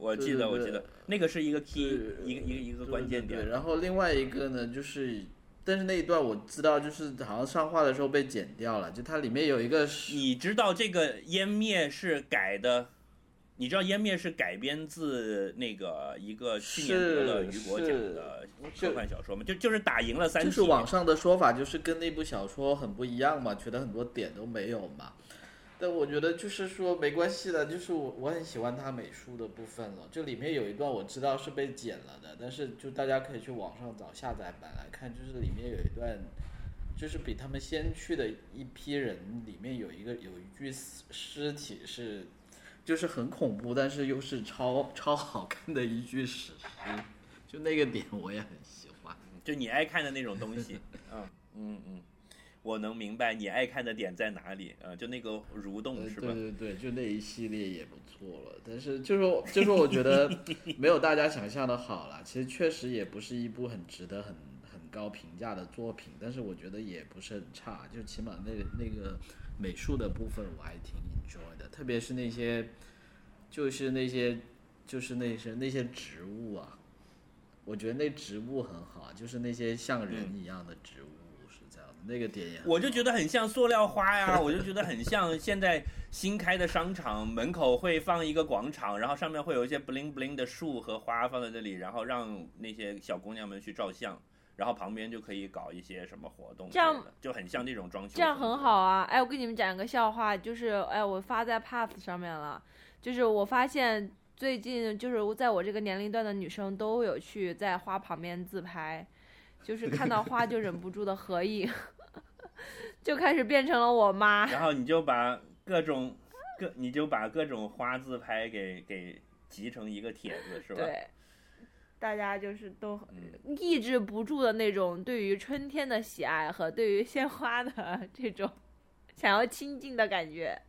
我记得，我记得那个是一个 key，一个一个一个关键点。然后另外一个呢，就是但是那一段我知道，就是好像上画的时候被剪掉了，就它里面有一个你知道这个湮灭是改的？你知道湮灭是改编自那个一个去年得了雨果奖的科幻小说吗？就就是打赢了三。就是网上的说法，就是跟那部小说很不一样嘛，觉得很多点都没有嘛。但我觉得就是说没关系的，就是我我很喜欢他美术的部分了。就里面有一段我知道是被剪了的，但是就大家可以去网上找下载版来看，就是里面有一段，就是比他们先去的一批人里面有一个有一具尸尸体是，就是很恐怖，但是又是超超好看的一具史诗，就那个点我也很喜欢。就你爱看的那种东西。嗯 嗯嗯，我能明白你爱看的点在哪里。呃，就那个蠕动呃是吧？对对对，就那一系列也不错了。但是就是就是我觉得没有大家想象的好啦。其实确实也不是一部很值得很很高评价的作品，但是我觉得也不是很差。就起码那个那个美术的部分我还挺 enjoy 的，特别是那些就是那些就是那些那些植物啊，我觉得那植物很好，就是那些像人一样的植物。那个点呀我就觉得很像塑料花呀，我就觉得很像现在新开的商场门口会放一个广场，然后上面会有一些 bling bling 的树和花放在那里，然后让那些小姑娘们去照相，然后旁边就可以搞一些什么活动这样就很像这种装修。这样很。好啊！哎，我跟你们讲一个笑话，就是哎，我发在 Path 上面了，就是我发现最近就是在我这个年龄段的女生都有去在花旁边自拍，就是看到花就忍不住的合影，就开始变成了我妈。然后你就把各种各，你就把各种花自拍给给集成一个帖子，是吧？对，大家就是都嗯抑制不住的那种对于春天的喜爱和对于鲜花的 这种想要亲近的感觉。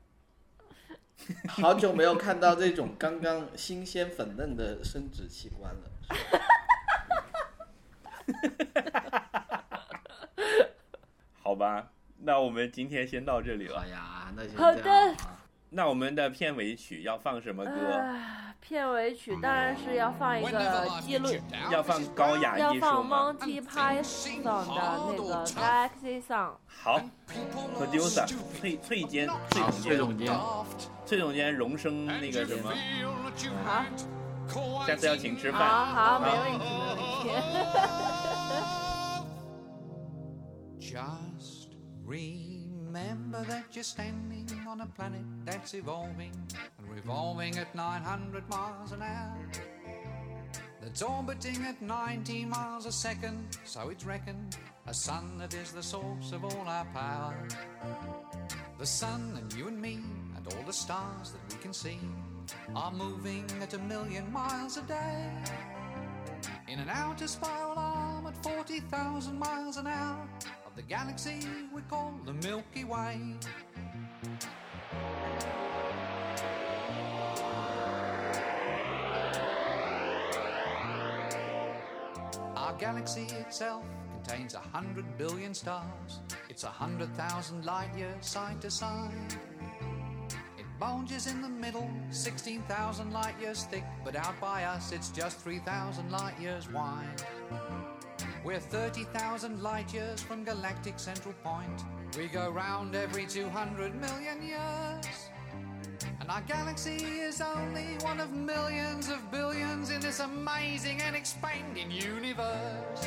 好久没有看到这种刚刚新鲜粉嫩的生殖器官了。好吧，那我们今天先到这里了好。呀，那就好的啊。那我们的片尾曲要放什么歌？啊，片尾曲当然是要放一个记录，要放高雅艺术要放吗？Monty Python 的那个 Galaxy Song。好，producer 崔崔监崔好，总监崔总监，崔总监荣升那个什么，好，下次要请吃好，饭。好，没问题，没问题。 Just remember that you're standing on a planet that's evolving and revolving at 900 miles an hour. That's orbiting at 90 miles a second, so it's reckoned a sun that is the source of all our power. The sun and you and me and all the stars that we can see are moving at a million miles a day. In an outer spiral arm at 40,000 miles an hour of the galaxy we call the Milky Way. Our galaxy itself contains a hundred billion stars. It's a hundred thousand light years side to side. Is in the middle, 16,000 light years thick, but out by us it's just 3,000 light years wide. We're 30,000 light years from galactic central point. We go round every 200 million years. And our galaxy is only one of millions of billions in this amazing and expanding universe.